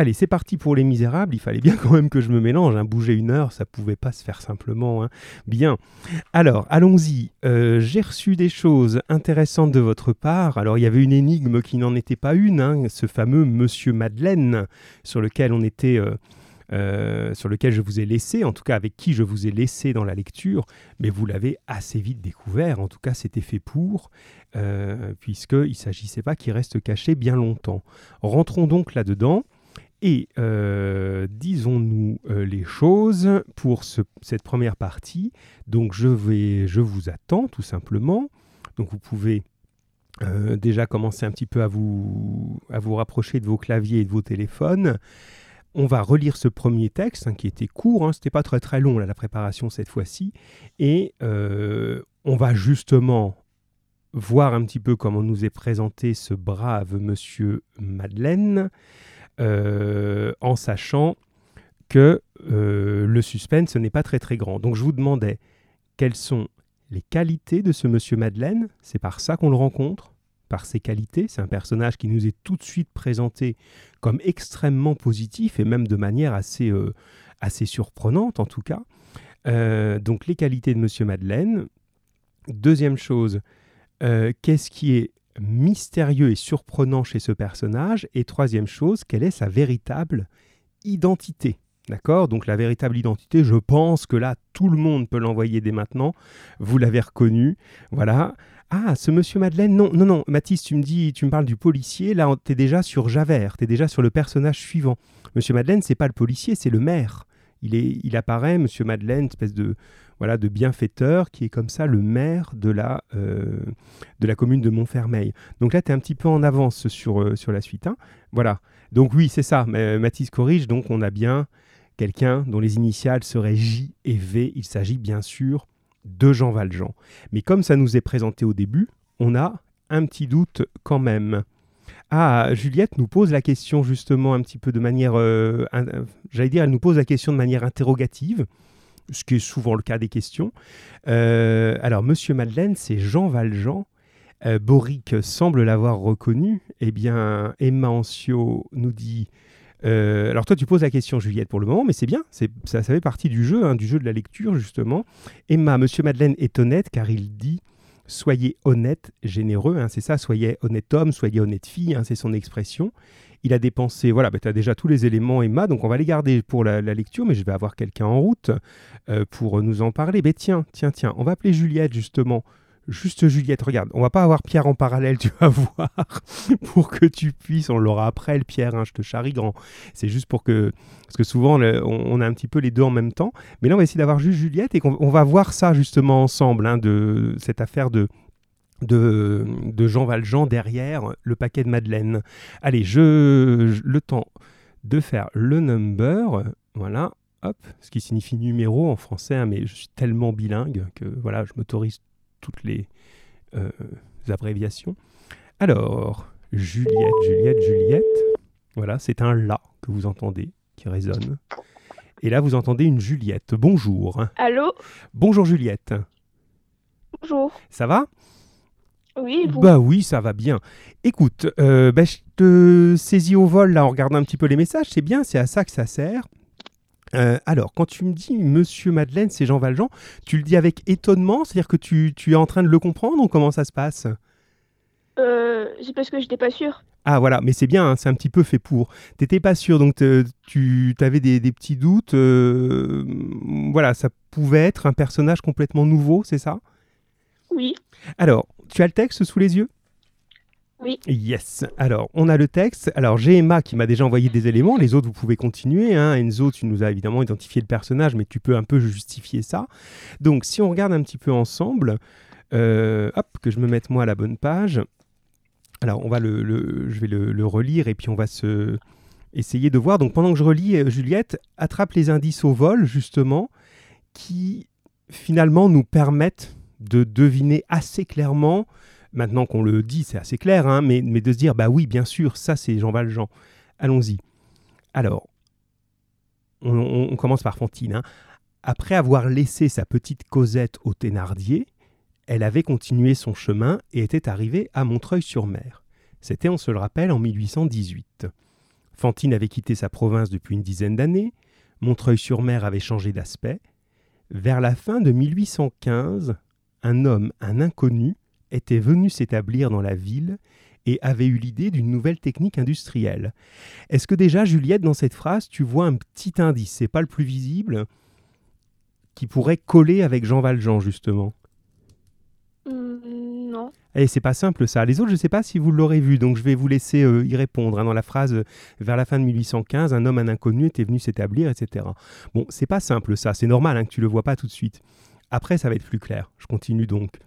Allez, c'est parti pour Les Misérables. Il fallait bien quand même que je me mélange. Hein. Bouger une heure, ça pouvait pas se faire simplement. Hein. Bien. Alors, allons-y. Euh, j'ai reçu des choses intéressantes de votre part. Alors, il y avait une énigme qui n'en était pas une, hein, ce fameux Monsieur Madeleine, sur lequel on était. Euh, euh, sur lequel je vous ai laissé, en tout cas avec qui je vous ai laissé dans la lecture, mais vous l'avez assez vite découvert, en tout cas c'était fait pour, puisqu'il ne s'agissait pas qu'il reste caché bien longtemps. Rentrons donc là-dedans. Et euh, disons-nous euh, les choses pour cette première partie. Donc je, vais, je vous attends tout simplement. Donc vous pouvez euh, déjà commencer un petit peu à vous, à vous rapprocher de vos claviers et de vos téléphones. On va relire ce premier texte hein, qui était court, hein, c'était pas très très long la préparation cette fois-ci, et on va justement voir un petit peu comment nous est présenté ce brave monsieur Madeleine. Euh, en sachant que euh, le suspense n'est pas très très grand. Donc je vous demandais quelles sont les qualités de ce monsieur Madeleine. C'est par ça qu'on le rencontre, par ses qualités. C'est un personnage qui nous est tout de suite présenté comme extrêmement positif et même de manière assez, euh, assez surprenante en tout cas. donc les qualités de monsieur Madeleine. Deuxième chose, qu'est-ce qui est mystérieux et surprenant chez ce personnage. Et troisième chose, quelle est sa véritable identité? D'accord? Donc la véritable identité, je pense que là, tout le monde peut l'envoyer dès maintenant. Vous l'avez reconnu. Voilà. Ah, ce monsieur Madeleine, non, non, non, Mathis, tu me dis, tu me parles du policier, là, tu es déjà sur Javert, tu es déjà sur le personnage suivant. Monsieur Madeleine, c'est pas le policier, c'est le maire. Il, est, il apparaît, monsieur Madeleine, espèce de, voilà, de bienfaiteur qui est comme ça le maire de la, euh, de la commune de Montfermeil. Donc là, tu es un petit peu en avance sur, euh, la suite. Hein. Voilà. Donc oui, c'est ça. Mathis corrige. Donc on a bien quelqu'un dont les initiales seraient J et V. Il s'agit bien sûr de Jean Valjean. Mais comme ça nous est présenté au début, on a un petit doute quand même. Ah, Juliette nous pose la question justement un petit peu de manière, euh, j'allais dire, elle nous pose la question de manière interrogative ce qui est souvent le cas des questions. Euh, alors, Monsieur Madeleine, c'est Jean Valjean. Euh, Boric semble l'avoir reconnu. Eh bien, Emma Ancio nous dit. Euh, alors toi, tu poses la question, Juliette, pour le moment, mais c'est bien, ça, ça fait partie du jeu, hein, du jeu de la lecture, justement. Emma, Monsieur Madeleine est honnête car il dit Soyez honnête, généreux, hein, c'est ça, soyez honnête homme, soyez honnête fille, hein, c'est son expression. Il a dépensé, voilà, bah, tu as déjà tous les éléments, Emma, donc on va les garder pour la, lecture, mais je vais avoir quelqu'un en route euh, pour nous en parler. Mais tiens, tiens, tiens, on va appeler Juliette justement. Juste Juliette, regarde, on va pas avoir Pierre en parallèle, tu vas voir, pour que tu puisses, on l'aura après le Pierre, hein, je te charrie grand. C'est juste pour que, parce que souvent on, a un petit peu les deux en même temps, mais là on va essayer d'avoir juste Juliette et qu'on va voir ça justement ensemble, hein, de cette affaire de, de, Jean Valjean derrière le paquet de Madeleine. Allez, je, le temps de faire le number, voilà, hop, ce qui signifie numéro en français, hein, mais je suis tellement bilingue que voilà, je m'autorise toutes les euh, abréviations. Alors, Juliette, Juliette, Juliette, voilà, c'est un la que vous entendez qui résonne. Et là, vous entendez une Juliette. Bonjour. Allô? Bonjour Juliette. Bonjour. Ça va? Oui, Bah oui, ça va bien. Écoute, euh, bah, je te saisis au vol là en regardant un petit peu les messages, c'est bien, c'est à ça que ça sert. Euh, alors, quand tu me dis Monsieur Madeleine, c'est Jean Valjean, tu le dis avec étonnement, c'est-à-dire que tu, es en train de le comprendre ou comment ça se passe? Euh, C'est parce que j'étais pas sûr. Ah voilà, mais c'est bien, hein, c'est un petit peu fait pour. T'étais pas sûr, donc tu avais des, des, petits doutes. voilà, ça pouvait être un personnage complètement nouveau, c'est ça? Oui. Alors, tu as le texte sous les yeux? Oui. Yes. Alors, on a le texte. Alors, j'ai Emma qui m'a déjà envoyé des éléments. Les autres, vous pouvez continuer. Hein. Enzo, tu nous as évidemment identifié le personnage, mais tu peux un peu justifier ça. Donc, si on regarde un petit peu ensemble, euh, hop, que je me mette moi à la bonne page. Alors, on va le, je vais le, relire et puis on va se essayer de voir. Donc, pendant que je relis, euh, Juliette attrape les indices au vol, justement, qui finalement nous permettent de deviner assez clairement, maintenant qu'on le dit, c'est assez clair, hein, mais, mais, de se dire, bah oui, bien sûr, ça c'est Jean Valjean. Allons-y. Alors, on, commence par Fantine. Hein. Après avoir laissé sa petite Cosette au Thénardier, elle avait continué son chemin et était arrivée à Montreuil-sur-Mer. C'était, on se le rappelle, en 1818. Fantine avait quitté sa province depuis une dizaine d'années, Montreuil-sur-Mer avait changé d'aspect. Vers la fin de 1815, un homme, un inconnu, était venu s'établir dans la ville et avait eu l'idée d'une nouvelle technique industrielle. Est-ce que déjà, Juliette, dans cette phrase, tu vois un petit indice, c'est pas le plus visible, qui pourrait coller avec Jean Valjean, justement? Hmm, non. Et c'est pas simple ça. Les autres, je ne sais pas si vous l'aurez vu, donc je vais vous laisser euh, y répondre. hein. Dans la phrase euh, vers la fin de 1815, un homme, un inconnu était venu s'établir, etc. Bon, c'est pas simple ça. C'est normal hein, que tu le vois pas tout de suite. Après, ça va être plus clair. Je continue donc.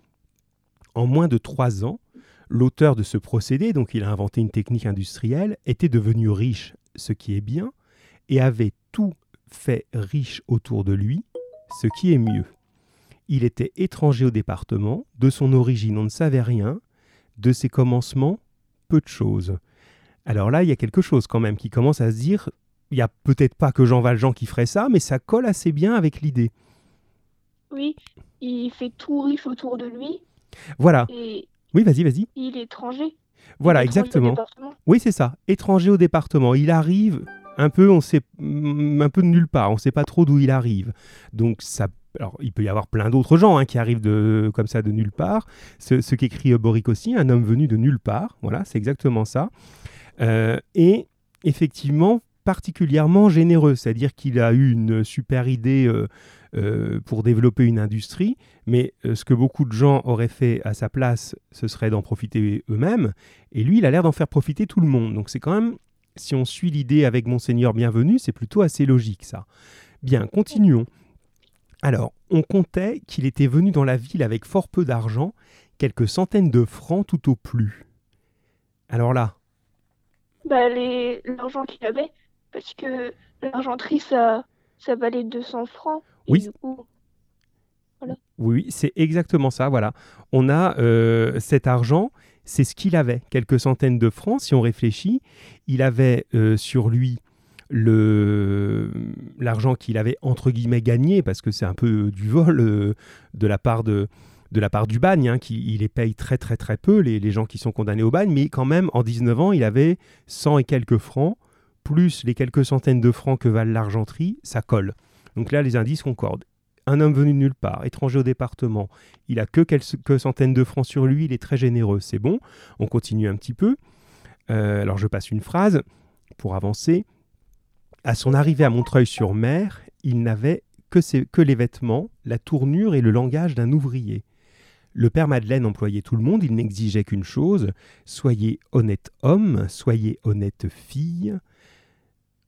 En moins de trois ans, l'auteur de ce procédé, donc il a inventé une technique industrielle, était devenu riche, ce qui est bien, et avait tout fait riche autour de lui, ce qui est mieux. Il était étranger au département, de son origine on ne savait rien, de ses commencements peu de choses. Alors là, il y a quelque chose quand même qui commence à se dire, il n'y a peut-être pas que Jean Valjean qui ferait ça, mais ça colle assez bien avec l'idée. Oui, il fait tout riche autour de lui Voilà. et Oui, vas-y, vas-y. il est étranger. Voilà, est exactement. Oui, c'est ça. Étranger au département. Il arrive un peu, on sait, mm, un peu de nulle part. On ne sait pas trop d'où il arrive. Donc ça. Alors, il peut y avoir plein d'autres gens hein, qui arrivent de, comme ça de nulle part. Ce, ce qu'écrit euh, Boric aussi, un homme venu de nulle part. Voilà, c'est exactement ça. Euh, et effectivement, particulièrement généreux. C'est-à-dire qu'il a eu une super idée euh, euh, pour développer une industrie, mais euh, ce que beaucoup de gens auraient fait à sa place, ce serait d'en profiter eux-mêmes. Et lui, il a l'air d'en faire profiter tout le monde. Donc c'est quand même, si on suit l'idée avec Monseigneur Bienvenu, c'est plutôt assez logique ça. Bien, continuons. Alors, on comptait qu'il était venu dans la ville avec fort peu d'argent, quelques centaines de francs tout au plus. Alors là, Bah, l'argent qu'il avait, parce que l'argenterie, ça, ça valait 200 francs. Et Oui. du coup, oui, c'est exactement ça, voilà. On a euh, cet argent, c'est ce qu'il avait, quelques centaines de francs, si on réfléchit. Il avait euh, sur lui le l'argent qu'il avait entre guillemets gagné parce que c'est un peu du vol euh, de la part de de la part du bagne, hein, qui il les paye très très très peu, les, les gens qui sont condamnés au bagne, mais quand même, en 19 ans, il avait 100 et quelques francs, plus les quelques centaines de francs que valent l'argenterie, ça colle. Donc là, les indices concordent. Un homme venu de nulle part, étranger au département, il a que quelques centaines de francs sur lui, il est très généreux, c'est bon. On continue un petit peu. Euh, alors je passe une phrase pour avancer. À son arrivée à Montreuil-sur-Mer, il n'avait que, les vêtements, la tournure et le langage d'un ouvrier. Le père Madeleine employait tout le monde, il n'exigeait qu'une chose soyez honnête homme, soyez honnête fille.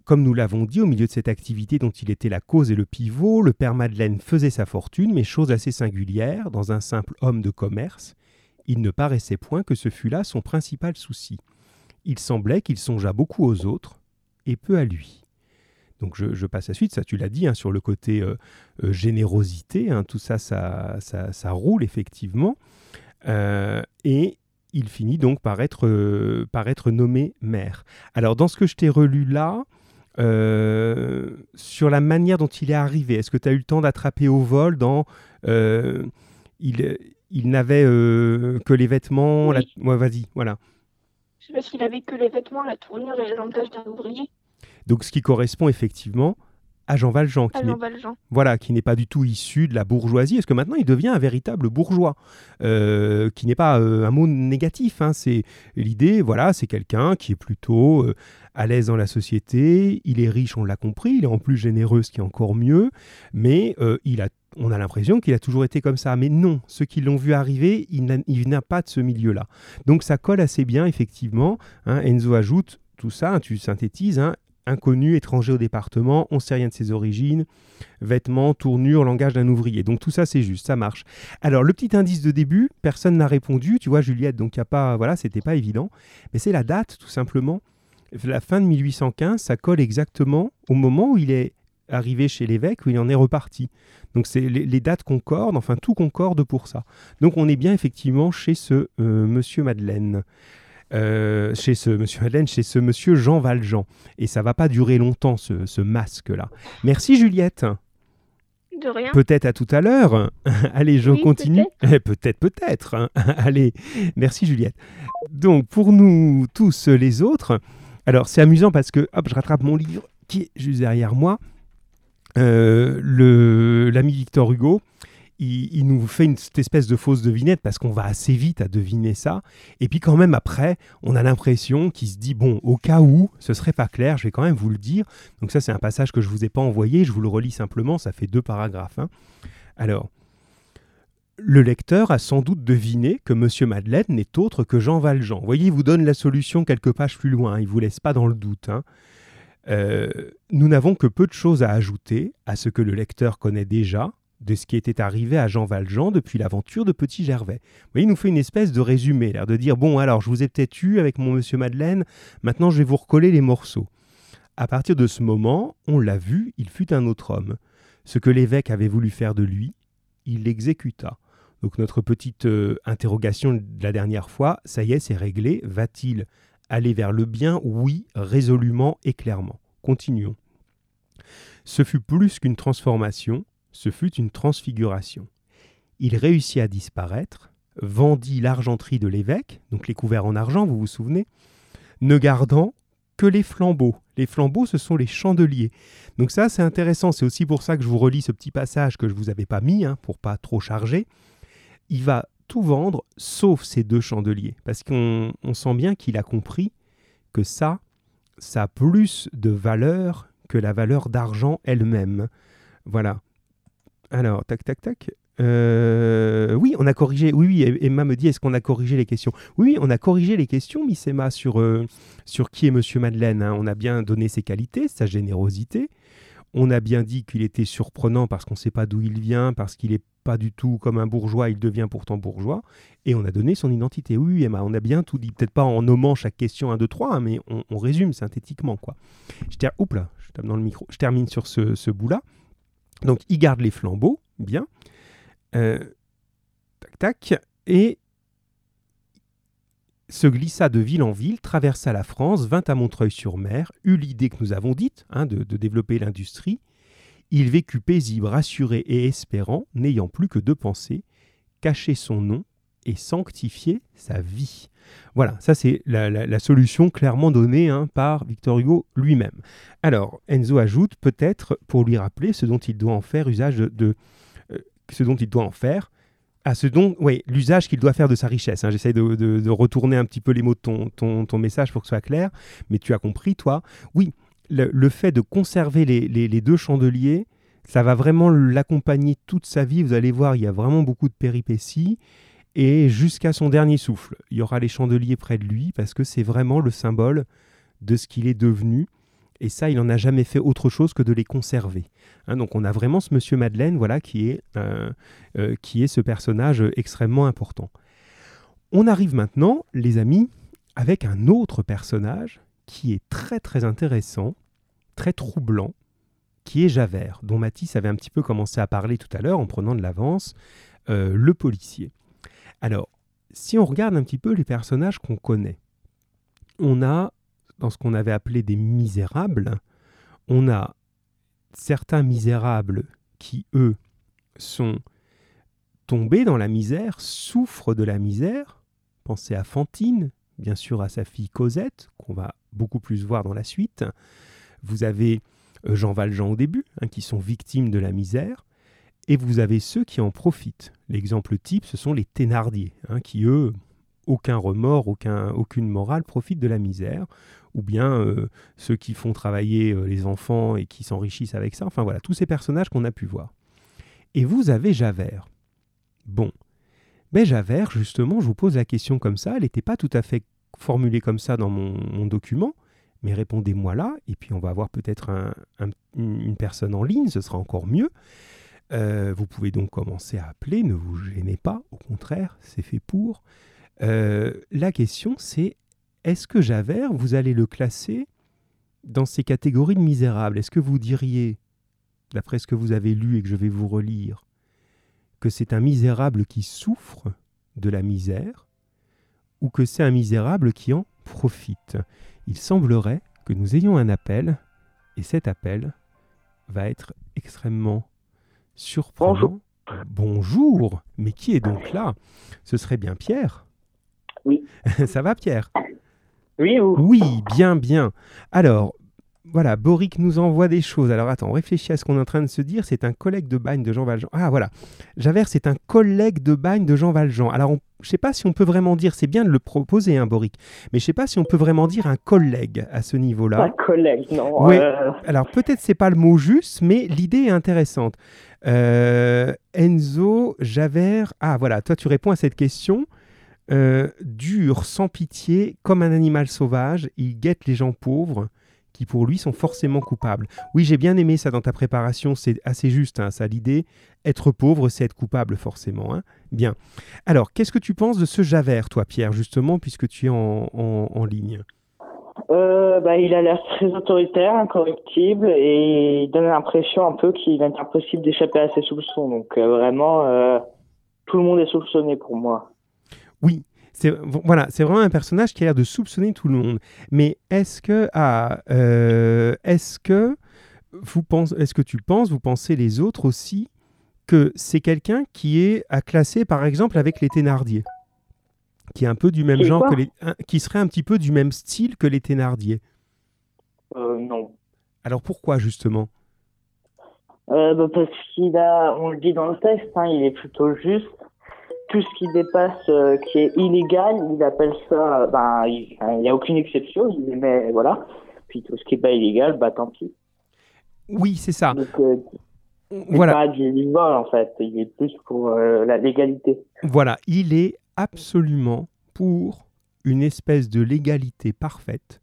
Comme nous l'avons dit, au milieu de cette activité dont il était la cause et le pivot, le père Madeleine faisait sa fortune, mais chose assez singulière, dans un simple homme de commerce, il ne paraissait point que ce fût là son principal souci. Il semblait qu'il songeât beaucoup aux autres et peu à lui. Donc je, passe à suite, ça tu l'as dit, hein, sur le côté euh, euh, générosité, hein, tout ça ça, roule effectivement. Euh, et il finit donc par être nommé maire. Alors dans ce que je t'ai relu là, euh, sur la manière dont il est arrivé, est-ce que tu as eu le temps d'attraper au vol dans... euh, il, il n'avait euh, que les vêtements... la- Oui. Ouais, vas-y, voilà. c'est parce qu'il avait que les vêtements, la tournure et le langage d'un ouvrier. Donc ce qui correspond effectivement à Jean Valjean, qui Jean Valjean. voilà, qui n'est pas du tout issu de la bourgeoisie, parce que maintenant il devient un véritable bourgeois, euh, qui n'est pas euh, un mot négatif. hein, c'est l'idée, voilà, c'est quelqu'un qui est plutôt euh, à l'aise dans la société, il est riche, on l'a compris, il est en plus généreux, ce qui est encore mieux, mais il a, on a l'impression qu'il a toujours été comme ça. Mais non, ceux qui l'ont vu arriver, il n'a- pas de ce milieu-là. Donc ça colle assez bien, effectivement. hein. Enzo ajoute tout ça, tu synthétises, hein, inconnu, étranger au département, on ne sait rien de ses origines, vêtements, tournure, langage d'un ouvrier. Donc tout ça c'est juste, ça marche. Alors le petit indice de début, personne n'a répondu, tu vois Juliette, donc il a pas, voilà, c'était pas évident, mais c'est la date tout simplement. La fin de 1815, ça colle exactement au moment où il est arrivé chez l'évêque, où il en est reparti. Donc c'est les, les dates concordent, enfin tout concorde pour ça. Donc on est bien effectivement chez ce euh, monsieur Madeleine. Euh, chez ce monsieur Madeleine, chez ce monsieur Jean Valjean. Et ça va pas durer longtemps, ce, ce masque-là. Merci Juliette. De rien. Peut-être à tout à l'heure. Allez, je Oui, continue. Eh, Peut-être, peut-être. hein. Allez, merci Juliette. Donc, pour nous tous les autres, Alors, c'est amusant parce que, hop, je rattrape mon livre qui est juste derrière moi. Euh, l'ami Victor Hugo, il, nous fait une espèce de fausse devinette parce qu'on va assez vite à deviner ça. Et puis quand même après, on a l'impression qu'il se dit bon, au cas où ce serait pas clair, je vais quand même vous le dire. Donc ça, c'est un passage que je vous ai pas envoyé, je vous le relis simplement. Ça fait deux paragraphes. Hein. Alors, le lecteur a sans doute deviné que Monsieur Madeleine n'est autre que Jean Valjean. Vous voyez, il vous donne la solution quelques pages plus loin, il vous laisse pas dans le doute. Hein. Euh, nous n'avons que peu de choses à ajouter à ce que le lecteur connaît déjà de ce qui était arrivé à Jean Valjean depuis l'aventure de Petit Gervais. Il nous fait une espèce de résumé, l'air de dire bon alors je vous ai peut-être eu avec mon Monsieur Madeleine, maintenant je vais vous recoller les morceaux. À partir de ce moment, on l'a vu, il fut un autre homme. Ce que l'évêque avait voulu faire de lui, il l'exécuta. Donc notre petite euh, interrogation de la dernière fois, ça y est, c'est réglé. Va-t-il aller vers le bien? Oui, résolument et clairement. Continuons. Ce fut plus qu'une transformation, ce fut une transfiguration. Il réussit à disparaître, vendit l'argenterie de l'évêque, donc les couverts en argent, vous vous souvenez, ne gardant que les flambeaux. Les flambeaux, ce sont les chandeliers. Donc ça, c'est intéressant. C'est aussi pour ça que je vous relis ce petit passage que je ne vous avais pas mis, hein, pour pas trop charger il va tout vendre sauf ces deux chandeliers. Parce qu'on sent bien qu'il a compris que ça, ça a plus de valeur que la valeur d'argent elle-même. Voilà. Alors, tac, tac, tac. Euh, oui, on a corrigé. Oui, oui, Emma me dit est-ce qu'on a corrigé les questions? Oui, on a corrigé les questions, Miss Emma, sur, euh, sur qui est Monsieur Madeleine. Hein. On a bien donné ses qualités, sa générosité. On a bien dit qu'il était surprenant parce qu'on ne sait pas d'où il vient, parce qu'il n'est pas du tout comme un bourgeois, il devient pourtant bourgeois. Et on a donné son identité. Oui, Emma, on a bien tout dit. Peut-être pas en nommant chaque question 1, 2, 3, mais on, résume synthétiquement. quoi. Je, là, je dans le micro. Je termine sur ce, bout-là. Donc, il garde les flambeaux, bien. Euh, tac, tac. Et se glissa de ville en ville, traversa la France, vint à Montreuil-sur-Mer, eut l'idée que nous avons dite hein, de, développer l'industrie. Il vécut paisible, rassuré et espérant, n'ayant plus que deux pensées, cacher son nom et sanctifier sa vie. Voilà, ça c'est la, solution clairement donnée hein, par Victor Hugo lui-même. Alors, Enzo ajoute peut-être pour lui rappeler ce dont il doit en faire usage de, euh, ce dont il doit en faire à ce dont, oui, l'usage qu'il doit faire de sa richesse. Hein. J'essaie de, retourner un petit peu les mots de ton, ton, message pour que ce soit clair, mais tu as compris, toi. Oui, le, fait de conserver les, deux chandeliers, ça va vraiment l'accompagner toute sa vie. Vous allez voir, il y a vraiment beaucoup de péripéties. Et jusqu'à son dernier souffle, il y aura les chandeliers près de lui, parce que c'est vraiment le symbole de ce qu'il est devenu. Et ça, il n'en a jamais fait autre chose que de les conserver. Hein, donc on a vraiment ce monsieur Madeleine voilà, qui, est, euh, euh, qui est ce personnage extrêmement important. On arrive maintenant, les amis, avec un autre personnage qui est très très intéressant, très troublant, qui est Javert, dont Matisse avait un petit peu commencé à parler tout à l'heure en prenant de l'avance, euh, le policier. Alors, si on regarde un petit peu les personnages qu'on connaît, on a dans ce qu'on avait appelé des misérables, on a certains misérables qui, eux, sont tombés dans la misère, souffrent de la misère. Pensez à Fantine, bien sûr à sa fille Cosette, qu'on va beaucoup plus voir dans la suite. Vous avez euh, Jean Valjean au début, hein, qui sont victimes de la misère. Et vous avez ceux qui en profitent. L'exemple type, ce sont les Thénardier, hein, qui, eux, aucun remords, aucun, aucune morale, profitent de la misère ou bien euh, ceux qui font travailler euh, les enfants et qui s'enrichissent avec ça. Enfin voilà, tous ces personnages qu'on a pu voir. Et vous avez Javert. Bon. Mais Javert, justement, je vous pose la question comme ça, elle n'était pas tout à fait formulée comme ça dans mon, document, mais répondez-moi là, et puis on va avoir peut-être une personne en ligne, ce sera encore mieux. Euh, vous pouvez donc commencer à appeler, ne vous gênez pas, au contraire, c'est fait pour. la question c'est est-ce que Javert, vous allez le classer dans ces catégories de misérables? Est-ce que vous diriez, d'après ce que vous avez lu et que je vais vous relire, que c'est un misérable qui souffre de la misère ou que c'est un misérable qui en profite? Il semblerait que nous ayons un appel et cet appel va être extrêmement surprenant. Bonjour. Bonjour. Mais qui est donc là? Ce serait bien Pierre Oui. Ça va Pierre? Oui ou Oui, bien, bien. Alors, voilà, Boric nous envoie des choses. Alors attends, on réfléchit à ce qu'on est en train de se dire. C'est un collègue de bagne de Jean Valjean. Ah voilà, Javert, c'est un collègue de bagne de Jean Valjean. Alors on- je sais pas si on peut vraiment dire, c'est bien de le proposer, hein, Boric, mais je sais pas si on peut vraiment dire un collègue à ce niveau-là. Un collègue, non. Oui. euh, Alors peut-être c'est pas le mot juste, mais l'idée est intéressante. Euh, Enzo, Javert, ah voilà, toi tu réponds à cette question. Euh, dur, sans pitié, comme un animal sauvage, il guette les gens pauvres qui pour lui sont forcément coupables. Oui, j'ai bien aimé ça dans ta préparation, c'est assez juste, hein, ça l'idée. Être pauvre, c'est être coupable forcément. hein. Bien. Alors, qu'est-ce que tu penses de ce Javert, toi, Pierre, justement, puisque tu es en, en- en ligne? Euh, bah, il a l'air très autoritaire, incorruptible, et il donne l'impression un peu qu'il est impossible d'échapper à ses soupçons. Donc euh, vraiment, euh, tout le monde est soupçonné pour moi. Oui, c'est voilà, c'est vraiment un personnage qui a l'air de soupçonner tout le monde. Mais est-ce que ah, euh, est-ce que vous pensez, est-ce que tu penses, vous pensez les autres aussi que c'est quelqu'un qui est à classer par exemple avec les Thénardier, qui est un peu du même genre que les, un- qui serait un petit peu du même style que les Thénardier? Euh, non. Alors pourquoi justement? Euh, bah, parce qu'il a, on le dit dans le texte, hein, il est plutôt juste. Tout ce qui dépasse, euh, qui est illégal, il appelle ça, euh, ben, il n'y a aucune exception, il met, voilà. Puis tout ce qui est pas illégal, bah tant pis. Oui, c'est ça. Donc, euh, Voilà. pas du du vol, en fait, il est plus pour euh, la légalité. Voilà, il est absolument pour une espèce de légalité parfaite.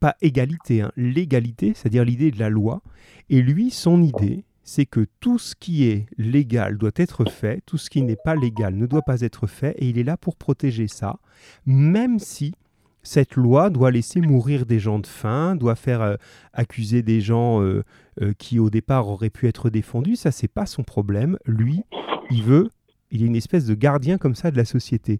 Pas égalité, hein, légalité, c'est-à-dire l'idée de la loi. Et lui, son idée, c'est que tout ce qui est légal doit être fait, tout ce qui n'est pas légal ne doit pas être fait, et il est là pour protéger ça, même si cette loi doit laisser mourir des gens de faim, doit faire euh, accuser des gens euh, euh, qui au départ auraient pu être défendus, ça c'est pas son problème. Lui, il veut il est une espèce de gardien comme ça de la société.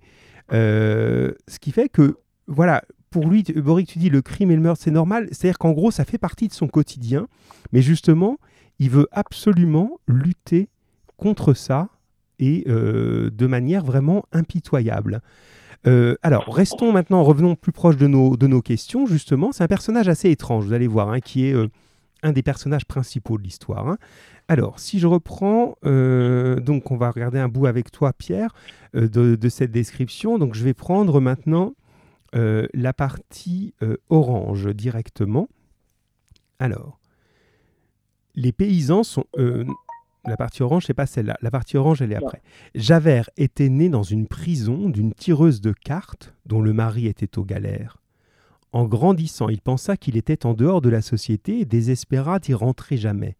Ce qui fait que, voilà, pour lui, Boric, tu dis le crime et le meurtre, c'est normal. C'est-à-dire qu'en gros, ça fait partie de son quotidien. Mais justement, il veut absolument lutter contre ça et euh, de manière vraiment impitoyable. Euh, alors, restons maintenant, revenons plus proche de nos, questions, justement. C'est un personnage assez étrange, vous allez voir, hein, qui est euh, un des personnages principaux de l'histoire. hein. Alors, si je reprends, donc on va regarder un bout avec toi, Pierre, de, cette description. Donc, je vais prendre maintenant la partie orange directement. Alors, les paysans sont... euh, la partie orange, c'est pas celle-là. La partie orange, elle est après. Javert était né dans une prison d'une tireuse de cartes dont le mari était aux galères. En grandissant, il pensa qu'il était en dehors de la société et désespéra d'y rentrer jamais.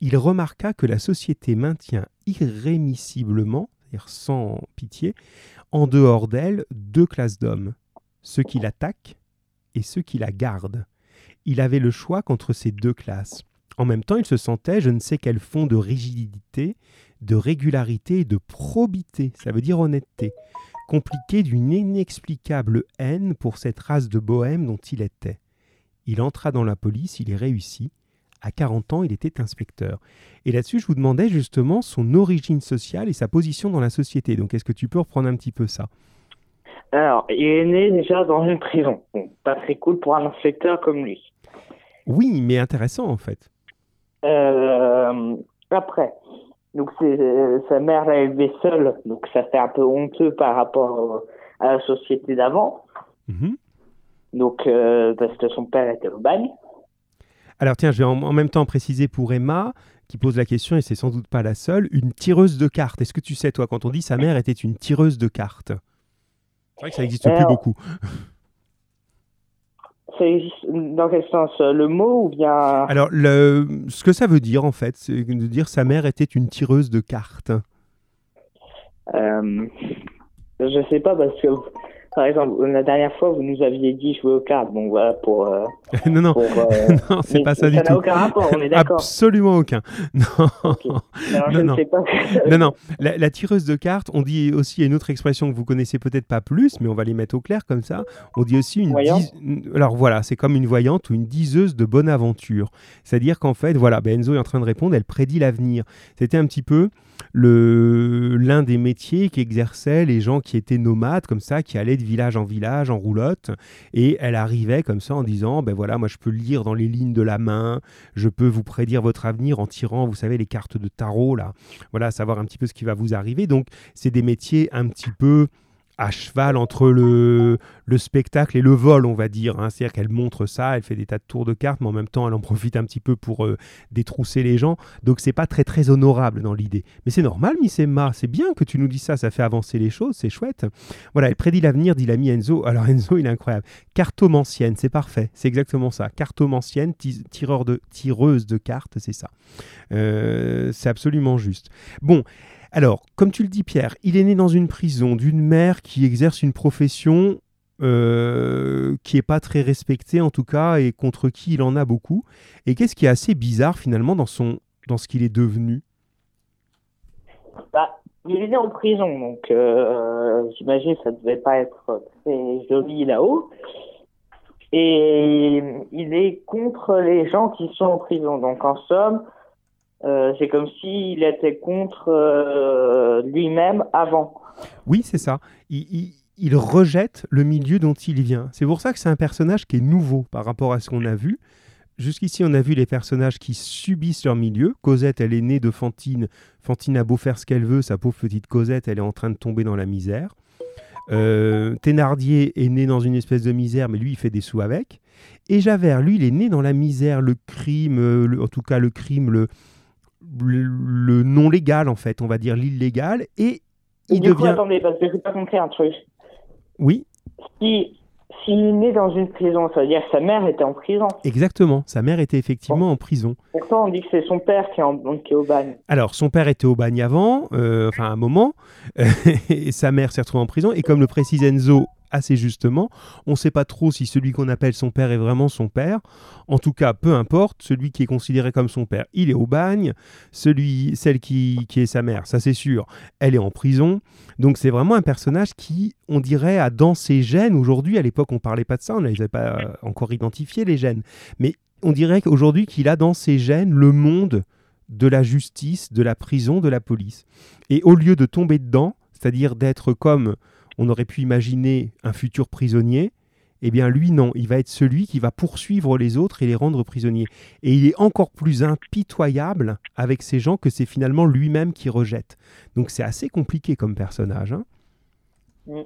Il remarqua que la société maintient irrémissiblement, c'est-à-dire sans pitié, en dehors d'elle deux classes d'hommes, ceux qui l'attaquent et ceux qui la gardent. Il avait le choix contre ces deux classes. En même temps, il se sentait je ne sais quel fond de rigidité, de régularité et de probité, ça veut dire honnêteté, compliqué d'une inexplicable haine pour cette race de bohème dont il était. Il entra dans la police, il y réussit. À 40 ans, il était inspecteur. Et là-dessus, je vous demandais justement son origine sociale et sa position dans la société. Donc, est-ce que tu peux reprendre un petit peu ça? Alors, il est né déjà dans une prison. Bon, pas très cool pour un inspecteur comme lui. Oui, mais intéressant en fait. Euh, après, donc euh, sa mère l'a élevé seule, donc ça fait un peu honteux par rapport à la société d'avant. Mhm. Donc euh, parce que son père était au bagne. Alors tiens, je vais en, en même temps préciser pour Emma, qui pose la question, et c'est sans doute pas la seule, une tireuse de cartes. Est-ce que tu sais, toi, quand on dit sa mère était une tireuse de cartes? C'est vrai que ça n'existe plus beaucoup. Dans quel sens euh, Le mot ou bien? Alors, le, ce que ça veut dire, en fait, c'est de dire sa mère était une tireuse de cartes. euh, Je sais pas parce que par exemple la dernière fois vous nous aviez dit jouer aux cartes. Bon voilà pour. euh, non, non, euh, non, c'est pas ça du n'a tout. aucun rapport. On est d'accord. Absolument aucun. Non. Ok. Alors, je Non, ne non. sais pas. Non, non, la, la tireuse de cartes, on dit aussi, il y a une autre expression que vous connaissez peut-être pas plus, mais on va les mettre au clair comme ça. On dit aussi une Alors voilà, c'est comme une voyante ou une diseuse de bonne aventure. C'est-à-dire qu'en fait, voilà, ben Enzo est en train de répondre, elle prédit l'avenir. C'était un petit peu l'un des métiers qu'exerçaient les gens qui étaient nomades comme ça, qui allaient de village en village en roulotte, et elle arrivait comme ça en disant ben voilà, moi je peux lire dans les lignes de la main, je peux vous prédire votre avenir en tirant, vous savez, les cartes de tarot là, voilà, savoir un petit peu ce qui va vous arriver. Donc c'est des métiers un petit peu à cheval entre le, le spectacle et le vol, on va dire. Hein. C'est-à-dire qu'elle montre ça, elle fait des tas de tours de cartes, mais en même temps, elle en profite un petit peu pour euh, détrousser les gens. Donc, c'est pas très, très honorable dans l'idée. Mais c'est normal, Miss Emma, c'est bien que tu nous dis ça, ça fait avancer les choses, c'est chouette. Voilà, elle prédit l'avenir, dit l'ami Enzo. Alors, Enzo, il est incroyable. Cartomancienne, c'est parfait, c'est exactement ça. Cartomancienne, tireur de, tireuse de cartes, c'est ça. Euh, c'est absolument juste. Bon, alors, comme tu le dis, Pierre, il est né dans une prison d'une mère qui exerce une profession euh, qui n'est pas très respectée en tout cas et contre qui il en a beaucoup. Et qu'est-ce qui est assez bizarre finalement dans, son, dans ce qu'il est devenu? Bah, Il est né en prison, donc euh, j'imagine que ça ne devait pas être très joli là-haut. Et il est contre les gens qui sont en prison. Donc en somme, euh, c'est comme s'il était contre euh, lui-même avant. Oui, c'est ça. Il, rejette le milieu dont il vient. C'est pour ça que c'est un personnage qui est nouveau par rapport à ce qu'on a vu. Jusqu'ici, on a vu les personnages qui subissent leur milieu. Cosette, elle est née de Fantine. Fantine a beau faire ce qu'elle veut, sa pauvre petite Cosette, elle est en train de tomber dans la misère. Euh, Thénardier est né dans une espèce de misère, mais lui, il fait des sous avec. Et Javert, lui, il est né dans la misère, le crime, en tout cas le crime, le, le non légal, en fait, on va dire l'illégal, et il du devient... Coup, attendez, parce que je pas compris un truc. Oui. Si, s'il est né dans une prison, ça veut dire que sa mère était en prison. Exactement, sa mère était effectivement en prison. Pourtant, on dit que c'est son père qui est, en, qui est au bagne. Alors, son père était au bagne avant, euh, enfin un moment, et sa mère s'est retrouvée en prison, et comme le précise Enzo assez justement. On ne sait pas trop si celui qu'on appelle son père est vraiment son père. En tout cas, peu importe, celui qui est considéré comme son père, il est au bagne. Celui, celle qui, est sa mère, ça c'est sûr, elle est en prison. Donc c'est vraiment un personnage qui, on dirait, a dans ses gènes, aujourd'hui, à l'époque on parlait pas de ça, on n'avait pas encore identifié les gènes, mais on dirait qu'aujourd'hui qu'il a dans ses gènes le monde de la justice, de la prison, de la police. Et au lieu de tomber dedans, c'est-à-dire d'être comme on aurait pu imaginer un futur prisonnier, eh bien lui non, il va être celui qui va poursuivre les autres et les rendre prisonniers. Et il est encore plus impitoyable avec ces gens que c'est finalement lui-même qui rejette. Donc c'est assez compliqué comme personnage. Hein.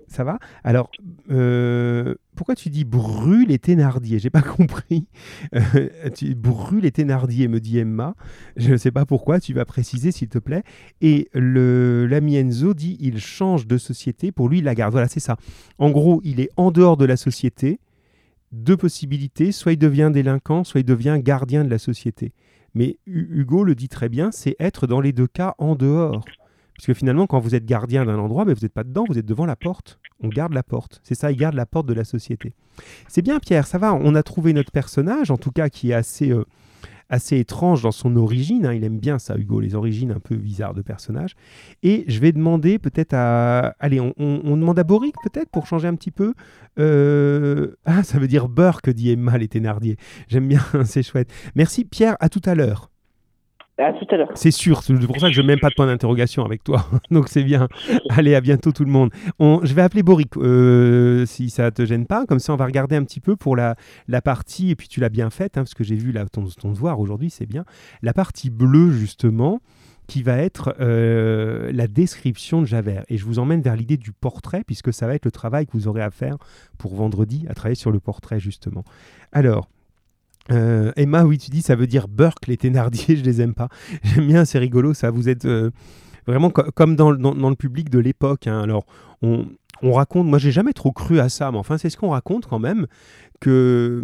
Ça va? Alors, euh, pourquoi tu dis brûle et Thénardier? J'ai pas compris. Euh, tu brûle et Thénardier, me dit Emma. Je ne sais pas pourquoi, tu vas préciser s'il te plaît. Et l'ami Enzo dit il change de société, pour lui il la garde. Voilà, c'est ça. En gros, il est en dehors de la société. Deux possibilités, soit il devient délinquant, soit il devient gardien de la société. Mais Hugo le dit très bien, c'est être dans les deux cas en dehors. Parce que finalement, quand vous êtes gardien d'un endroit, mais vous n'êtes pas dedans, vous êtes devant la porte. On garde la porte. C'est ça, il garde la porte de la société. C'est bien, Pierre, ça va. On a trouvé notre personnage, en tout cas, qui est assez, euh, assez étrange dans son origine. Hein. Il aime bien ça, Hugo, les origines un peu bizarres de personnages. Et je vais demander peut-être à. Allez, on, demande à Boric, peut-être, pour changer un petit peu. Euh, ah, ça veut dire que dit Emma les Thénardier. J'aime bien, c'est chouette. Merci, Pierre. À tout à l'heure. À tout à l'heure. C'est sûr, c'est pour ça que je n'ai même pas de point d'interrogation avec toi. Donc c'est bien. Allez, à bientôt tout le monde. On, je vais appeler Boric, euh, si ça te gêne pas. Comme ça, on va regarder un petit peu pour la, la partie, et puis tu l'as bien faite, hein, parce que j'ai vu là, ton, ton devoir aujourd'hui, c'est bien. La partie bleue, justement, qui va être euh, la description de Javert. Et je vous emmène vers l'idée du portrait, puisque ça va être le travail que vous aurez à faire pour vendredi, à travailler sur le portrait, justement. Alors, euh, Emma, oui, tu dis ça veut dire Burke, les Thénardier, je les aime pas. J'aime bien, c'est rigolo, ça. Vous êtes euh, vraiment comme dans, dans, le public de l'époque. Hein. Alors, on, on, raconte, moi j'ai jamais trop cru à ça, mais enfin, c'est ce qu'on raconte quand même, que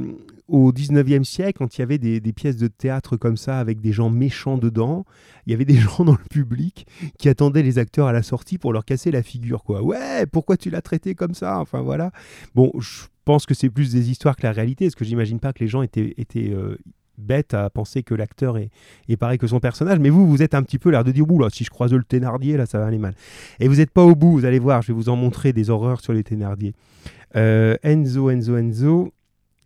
au 19e siècle, quand il y avait des, pièces de théâtre comme ça, avec des gens méchants dedans, il y avait des gens dans le public qui attendaient les acteurs à la sortie pour leur casser la figure. Quoi. Ouais, pourquoi tu l'as traité comme ça? Enfin voilà. Bon, je pense que c'est plus des histoires que la réalité, parce que j'imagine pas que les gens étaient, euh, bêtes à penser que l'acteur est, pareil que son personnage, mais vous, vous êtes un petit peu l'air de dire, là, si je croise le Thénardier, là, ça va aller mal. Et vous n'êtes pas au bout, vous allez voir, je vais vous en montrer des horreurs sur les Thénardier. Euh, Enzo, Enzo, Enzo,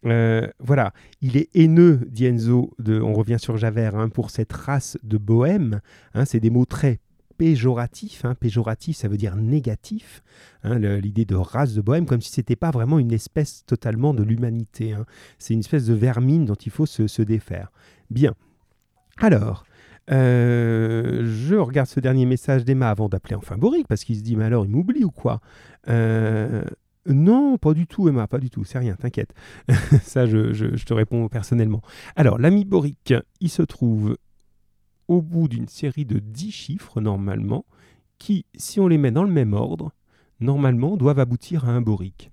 euh, voilà, il est haineux, dit Enzo, on revient sur Javert, hein, pour cette race de bohème, hein, c'est des mots très péjoratif. hein. Péjoratif, ça veut dire négatif. L'idée de race de bohème, comme si c'était pas vraiment une espèce totalement de l'humanité. C'est une espèce de vermine dont il faut se, se défaire. Bien. Alors, euh, je regarde ce dernier message d'Emma avant d'appeler enfin Boric, parce qu'il se dit, mais alors, il m'oublie ou quoi? Euh, Non, pas du tout, Emma, pas du tout, c'est rien, t'inquiète. Ça, je, te réponds personnellement. Alors, l'ami Boric, il se trouve au bout d'une série de 10 chiffres, normalement, qui, si on les met dans le même ordre, normalement, doivent aboutir à un Boric.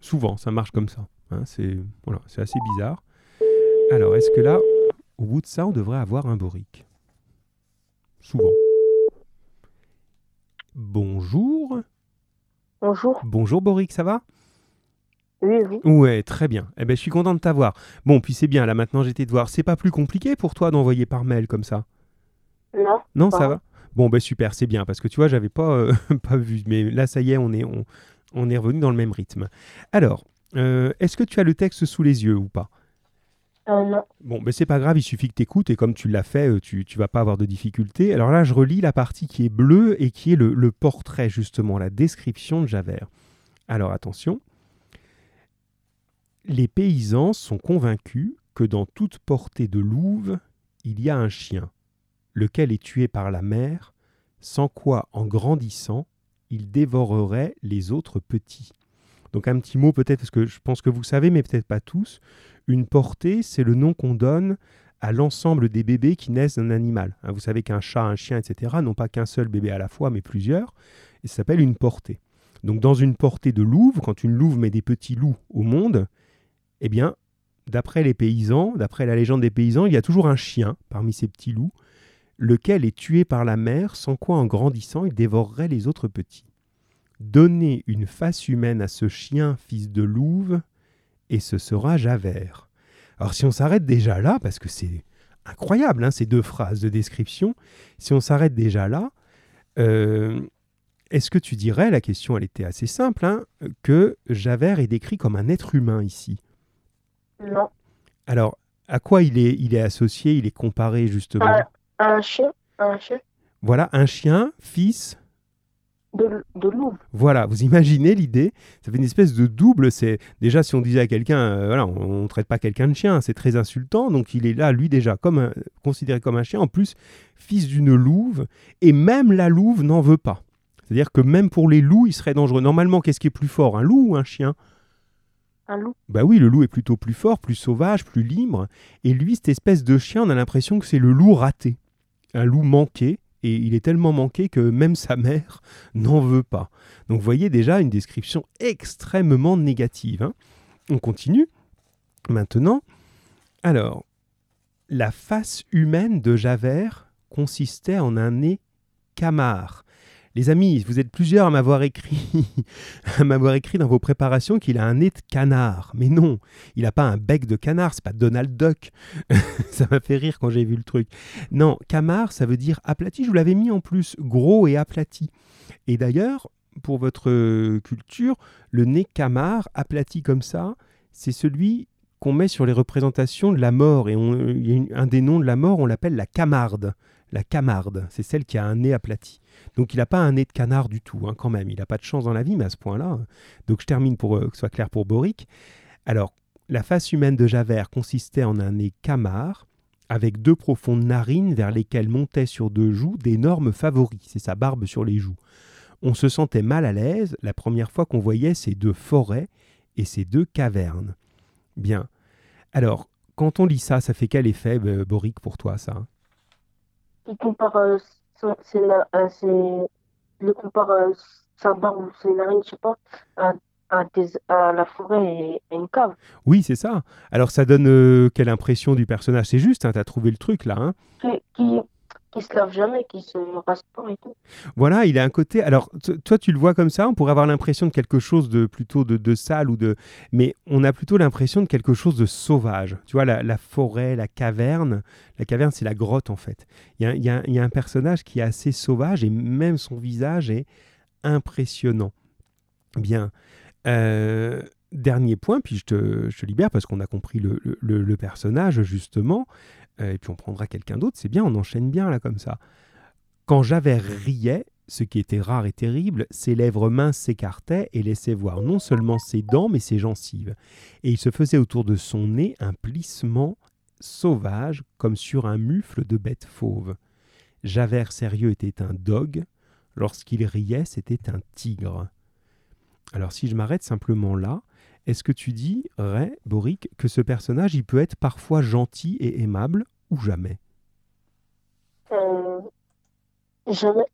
Souvent, ça marche comme ça. hein, c'est assez bizarre. Alors, est-ce que là, au bout de ça, on devrait avoir un Boric? Souvent. Bonjour. Bonjour. Bonjour Boric, ça va? Oui, oui. Ouais, très bien. Eh ben, je suis content de t'avoir. Bon, puis c'est bien, là maintenant j'étais de voir. C'est pas plus compliqué pour toi d'envoyer par mail comme ça? Non. Non, Pas. ça va? Bon, ben super, c'est bien, parce que tu vois, j'avais pas, euh, pas vu. Mais là, ça y est, on est, on, on est revenu dans le même rythme. Alors, euh, est-ce que tu as le texte sous les yeux ou pas? Euh. Bon, ben c'est pas grave, il suffit que tu écoutes et comme tu l'as fait, euh, tu, tu vas pas avoir de difficultés. Alors là, je relis la partie qui est bleue et qui est le, le portrait, justement, la description de Javert. Alors attention. Les paysans sont convaincus que dans toute portée de louve, il y a un chien, lequel est tué par la mère, sans quoi, en grandissant, il dévorerait les autres petits. Donc un petit mot peut-être, parce que je pense que vous savez, mais peut-être pas tous. Une portée, c'est le nom qu'on donne à l'ensemble des bébés qui naissent d'un animal. Hein, vous savez qu'un chat, un chien, etc., n'ont pas qu'un seul bébé à la fois, mais plusieurs. Et ça s'appelle une portée. Donc dans une portée de louve, quand une louve met des petits loups au monde, eh bien, d'après les paysans, d'après la légende des paysans, il y a toujours un chien parmi ces petits loups, lequel est tué par la mère, sans quoi en grandissant il dévorerait les autres petits. Donnez une face humaine à ce chien, fils de louve, et ce sera Javert. Alors si on s'arrête déjà là, parce que c'est incroyable, hein, ces deux phrases de description, si on s'arrête déjà là, euh, est-ce que tu dirais, la question elle était assez simple, hein, que Javert est décrit comme un être humain ici? Non. Alors, à quoi il est, il est associé, il est comparé justement? Ah. Un chien. Un chien. Voilà, un chien, fils, De, de louve. Voilà, vous imaginez l'idée Ça fait une espèce de double. C'est déjà si on disait à quelqu'un, euh, voilà, on, ne traite pas quelqu'un de chien, c'est très insultant. Donc il est là, lui déjà, comme un- considéré comme un chien. En plus, fils d'une louve, et même la louve n'en veut pas. C'est-à-dire que même pour les loups, il serait dangereux. Normalement, qu'est-ce qui est plus fort, un loup ou un chien? Un loup. Bah oui, le loup est plutôt plus fort, plus sauvage, plus libre. Et lui, cette espèce de chien, on a l'impression que c'est le loup raté, un loup manqué. Et il est tellement manqué que même sa mère n'en veut pas. Donc vous voyez déjà une description extrêmement négative. hein. On continue. Maintenant, alors, la face humaine de Javert consistait en un nez camard. Les amis, vous êtes plusieurs à m'avoir écrit, à m'avoir écrit dans vos préparations qu'il a un nez de canard. Mais non, il n'a pas un bec de canard, c'est pas Donald Duck. ça m'a fait rire quand j'ai vu le truc. Non, camard, ça veut dire aplati. Je vous l'avais mis en plus, gros et aplati. Et d'ailleurs, pour votre culture, le nez camard, aplati comme ça, c'est celui qu'on met sur les représentations de la mort. Et un des noms de la mort, on l'appelle la camarde. La camarde, c'est celle qui a un nez aplati. Donc il n'a pas un nez de canard du tout, hein, quand même. Il n'a pas de chance dans la vie, mais à ce point-là. euh, Donc je termine pour euh, que ce soit clair pour Boric. Alors, la face humaine de Javert consistait en un nez camard, avec deux profondes narines vers lesquelles montaient sur deux joues d'énormes favoris. C'est sa barbe sur les joues. On se sentait mal à l'aise la première fois qu'on voyait ces deux forêts et ces deux cavernes. Bien. Alors, quand on lit ça, ça fait quel effet, euh, Boric, pour toi, ça? Il compare euh, son, ses euh, ses- il compare euh, sa barbe ou ses narines, je sais pas, à, à, des- à la forêt et à une cave. Oui, c'est ça. Alors, ça donne euh, quelle impression du personnage C'est juste, hein, t'as trouvé le truc, là. hein Qui, qui, qui se lave jamais, qui se rase pas et tout. Voilà, il a un côté. Alors, toi, tu le vois comme ça, on pourrait avoir l'impression de quelque chose de plutôt de, de sale ou de. Mais on a plutôt l'impression de quelque chose de sauvage. Tu vois, la, la forêt, la caverne. La caverne, c'est la grotte, en fait. Il y a, un personnage qui est assez sauvage et même son visage est impressionnant. Bien. Euh, dernier point, puis je te, libère parce qu'on a compris le- le personnage, justement. Euh, et puis on prendra quelqu'un d'autre. C'est bien, on enchaîne bien, là, comme ça. Quand Javert riait, ce qui était rare et terrible, ses lèvres minces s'écartaient et laissaient voir non seulement ses dents, mais ses gencives. Et il se faisait autour de son nez un plissement sauvage, comme sur un mufle de bête fauve. Javert sérieux était un dog, lorsqu'il riait, c'était un tigre. Alors si je m'arrête simplement là, est-ce que tu dis, Ray, Boric, que ce personnage, il peut être parfois gentil et aimable ou jamais? Euh, jamais.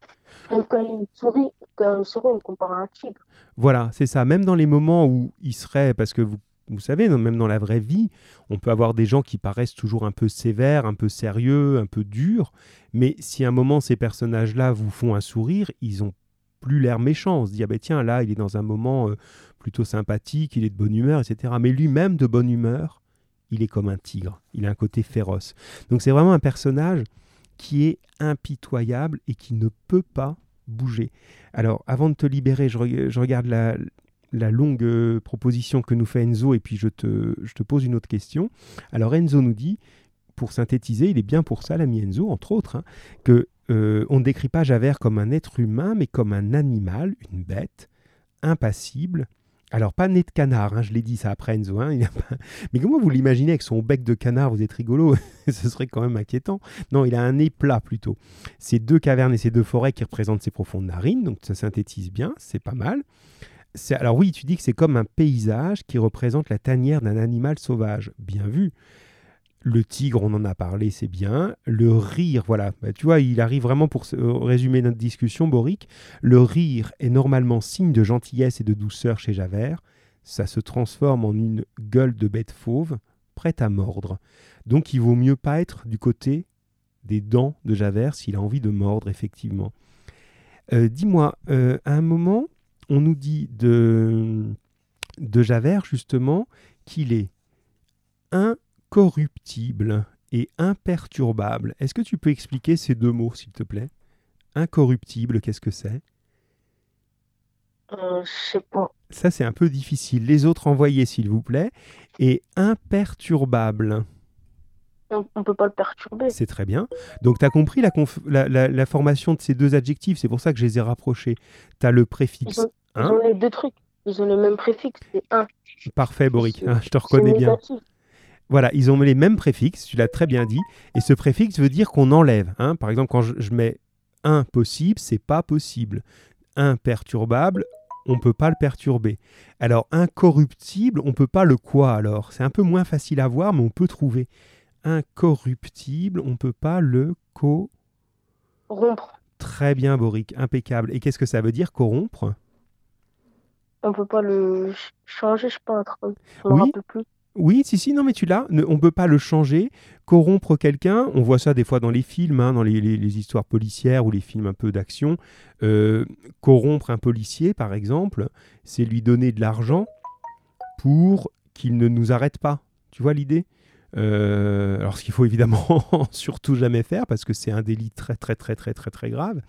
Même quand il sourit, quand il sourit, on compare à un tigre. Voilà, c'est ça. Même dans les moments où il serait, parce que vous, vous savez, même dans la vraie vie, on peut avoir des gens qui paraissent toujours un peu sévères, un peu sérieux, un peu durs, mais si à un moment ces personnages-là vous font un sourire, ils ont plus l'air méchant. On se dit, ah ben tiens, là, il est dans un moment euh, plutôt sympathique, il est de bonne humeur, etc. Mais lui-même de bonne humeur, il est comme un tigre. Il a un côté féroce. Donc c'est vraiment un personnage qui est impitoyable et qui ne peut pas bouger. Alors, avant de te libérer, je, re- je regarde la, longue euh, proposition que nous fait Enzo et puis je te, je te pose une autre question. Alors, Enzo nous dit, pour synthétiser, il est bien pour ça, l'ami Enzo, entre autres, hein, que euh, on ne décrit pas Javert comme un être humain, mais comme un animal, une bête, impassible. Alors, pas nez de canard, hein, je l'ai dit ça après Enzo. hein, pas- Mais comment vous l'imaginez avec son bec de canard Vous êtes rigolo, ce serait quand même inquiétant. Non, il a un nez plat plutôt. Ces deux cavernes et ces deux forêts qui représentent ses profondes narines, donc ça synthétise bien, c'est pas mal. Alors oui, tu dis que c'est comme un paysage qui représente la tanière d'un animal sauvage. Bien vu. Le tigre, on en a parlé, c'est bien. Le rire, voilà. Bah, tu vois, il arrive vraiment pour euh, résumer notre discussion, Boric. Le rire est normalement signe de gentillesse et de douceur chez Javert. Ça se transforme en une gueule de bête fauve, prête à mordre. Donc il vaut mieux pas être du côté des dents de Javert s'il a envie de mordre, effectivement. Euh, Dis-moi, euh, à un moment, on nous dit de, de Javert, justement, qu'il est incorruptible et imperturbable. Est-ce que tu peux expliquer ces deux mots, s'il te plaît? Incorruptible, qu'est-ce que c'est? Euh, je sais pas. Ça, c'est un peu difficile. Les autres envoyés, s'il vous plaît. Et imperturbable. On, on peut pas le perturber. C'est très bien. Donc, tu as compris la, conf- la- la- la formation de ces deux adjectifs? C'est pour ça que je les ai rapprochés. Tu as le Ils préfixe ont, ils ont les deux trucs. Ils ont le même préfixe, c'est un. Parfait, Boric. Ah, je te reconnais bien. négatif. Voilà, ils ont les mêmes préfixes, tu l'as très bien dit, et ce préfixe veut dire qu'on enlève. hein. Par exemple, quand je, je mets impossible, c'est pas possible. Imperturbable, on ne peut pas le perturber. Alors, incorruptible, on peut pas le quoi alors? C'est un peu moins facile à voir, mais on peut trouver. Incorruptible, on peut pas le co. Rompre. Très bien, Boric, impeccable. Et qu'est-ce que ça veut dire corrompre? On peut pas le ch- changer, je sais pas. Je me Oui. rappelle plus. Oui, si, si, non, mais tu l'as. On ne peut pas le changer. Corrompre quelqu'un, on voit ça des fois dans les films, hein, dans les histoires policières ou les films un peu d'action. Euh, corrompre un policier, par exemple, c'est lui donner de l'argent pour qu'il ne nous arrête pas. Tu vois l'idée? Euh, alors, ce qu'il faut évidemment surtout jamais faire, parce que c'est un délit très, très, très, très, très, très grave.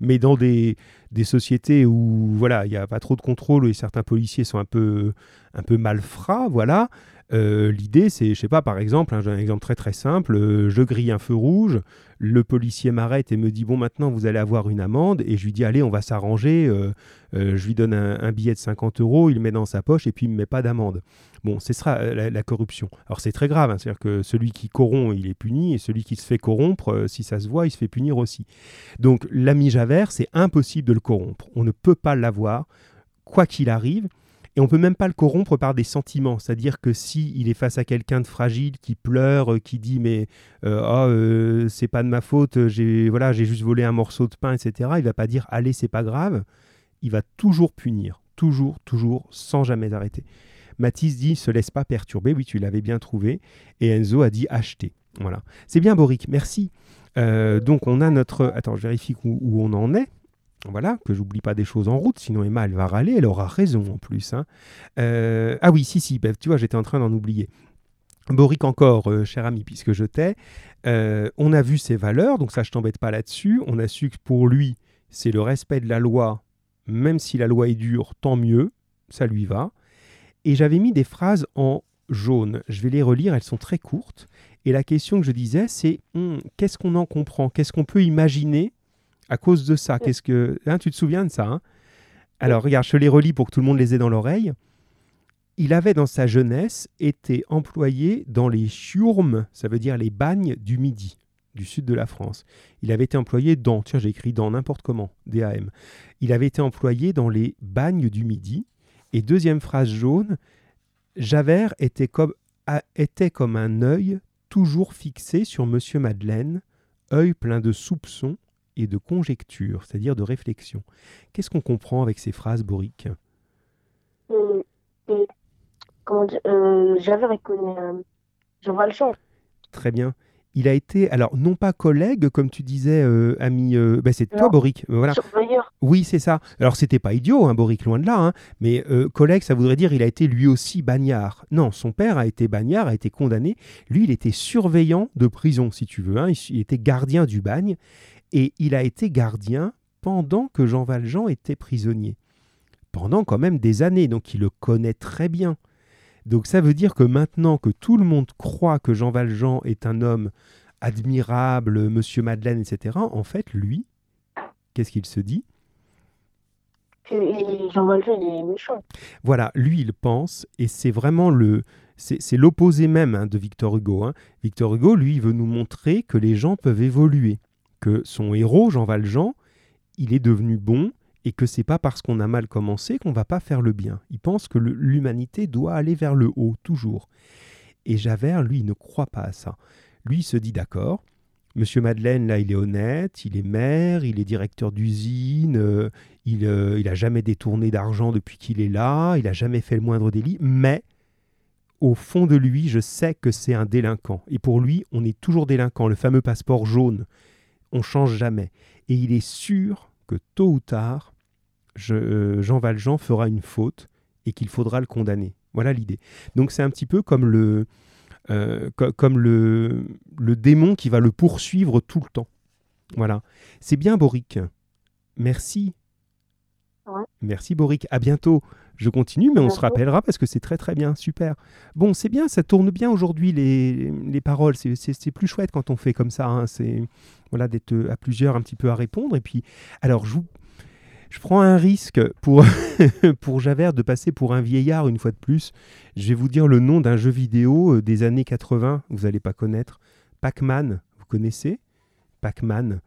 Mais dans des, des sociétés où voilà, il n'y a pas trop de contrôle et certains policiers sont un peu, un peu malfrats, voilà. Euh, L'idée, c'est, je sais pas, par exemple, hein, j'ai un exemple très très simple, euh, je grille un feu rouge, le policier m'arrête et me dit, bon, maintenant vous allez avoir une amende, et je lui dis, allez, on va s'arranger, euh, je lui donne un, billet de 50 euros, il le met dans sa poche, et puis il ne me met pas d'amende. Bon, ce sera la, corruption. Alors c'est très grave, hein, c'est-à-dire que celui qui corrompt, il est puni, et celui qui se fait corrompre, si ça se voit, il se fait punir aussi. Donc l'ami Javert, c'est impossible de le corrompre, on ne peut pas l'avoir, quoi qu'il arrive, et on peut même pas le corrompre par des sentiments. C'est-à-dire que si il est face à quelqu'un de fragile qui pleure, euh, qui dit mais euh, euh, c'est pas de ma faute, j'ai voilà j'ai juste volé un morceau de pain, etc. Il va pas dire allez c'est pas grave. Il va toujours punir, toujours, toujours, sans jamais arrêter. Mathis dit se laisse pas perturber. Oui, tu l'avais bien trouvé. Et Enzo a dit acheter. Voilà. C'est bien Boric. Merci. Euh, donc on a notre. Attends, je vérifie où on en est. Voilà, que j'oublie pas des choses en route, sinon Emma, elle va râler, elle aura raison en plus. hein. Euh, ah oui, si, si, bah, tu vois, j'étais en train d'en oublier. Boric encore, euh, cher ami, puisque je t'ai, euh, on a vu ses valeurs, donc ça, je t'embête pas là-dessus. On a su que pour lui, c'est le respect de la loi, même si la loi est dure, tant mieux, ça lui va. Et j'avais mis des phrases en jaune. Je vais les relire, elles sont très courtes. Et la question que je disais, c'est hum, qu'est-ce qu'on en comprend? Qu'est-ce qu'on peut imaginer À cause de ça, qu'est-ce que. Hein, tu te souviens de ça hein? Alors, regarde, je les relis pour que tout le monde les ait dans l'oreille. Il avait dans sa jeunesse été employé dans les chiourmes, ça veut dire les bagnes du Midi, du sud de la France. Il avait été employé dans, tiens, j'ai écrit dans n'importe comment, DAM. Il avait été employé dans les bagnes du Midi. Et deuxième phrase jaune, Javert était comme, était comme un œil toujours fixé sur Monsieur Madeleine, œil plein de soupçons et de conjectures, c'est-à-dire de réflexion. Qu'est-ce qu'on comprend avec ces phrases, Boric Euh, et, comment dire, euh, j'avais reconnu euh, Jean Valjean. Très bien. Il a été, alors non pas collègue, comme tu disais, euh, ami, euh, bah, c'est toi. Boric. Voilà. Surveilleur. Oui, c'est ça. Alors, c'était pas idiot, hein, Boric, loin de là, hein, mais collègue, ça voudrait dire il a été lui aussi bagnard. Non, son père a été bagnard, a été condamné. Lui, il était surveillant de prison, si tu veux. hein. Il, il était gardien du bagne, et il a été gardien pendant que Jean Valjean était prisonnier. Pendant quand même des années, donc il le connaît très bien. Donc ça veut dire que maintenant que tout le monde croit que Jean Valjean est un homme admirable, Monsieur Madeleine, etc., en fait, lui, qu'est-ce qu'il se dit? Et, Jean Valjean, il est méchant. Voilà, lui, il pense, et c'est vraiment le. C'est l'opposé même hein, de Victor Hugo. hein. Victor Hugo, lui, veut nous montrer que les gens peuvent évoluer, que son héros, Jean Valjean, il est devenu bon, et que c'est pas parce qu'on a mal commencé qu'on va pas faire le bien. Il pense que l'humanité doit aller vers le haut, toujours. Et Javert, lui, ne croit pas à ça. Lui, il se dit d'accord. Monsieur Madeleine, là, il est honnête, il est maire, il est directeur d'usine, euh, il n'a jamais détourné d'argent depuis qu'il est là, il n'a jamais fait le moindre délit, mais au fond de lui, je sais que c'est un délinquant. Et pour lui, on est toujours délinquant. Le fameux passeport jaune, on change jamais. Et il est sûr que tôt ou tard, je- euh, Jean Valjean fera une faute et qu'il faudra le condamner. Voilà l'idée. Donc c'est un petit peu comme le, euh, co- comme le, le démon qui va le poursuivre tout le temps. Voilà. C'est bien, Boric. Merci. Ouais. Merci, Boric. À bientôt. Je continue, mais on se rappellera parce que c'est très très bien. Super. Bon, c'est bien, ça tourne bien aujourd'hui les, les paroles. C'est- plus chouette quand on fait comme ça. hein. C'est voilà d'être à plusieurs un petit peu à répondre. Et puis, alors, je, vous- je prends un risque pour, pour Javert de passer pour un vieillard une fois de plus. Je vais vous dire le nom d'un jeu vidéo euh, des années 80. Vous n'allez pas connaître. Pac-Man. Vous connaissez? Pac-Man.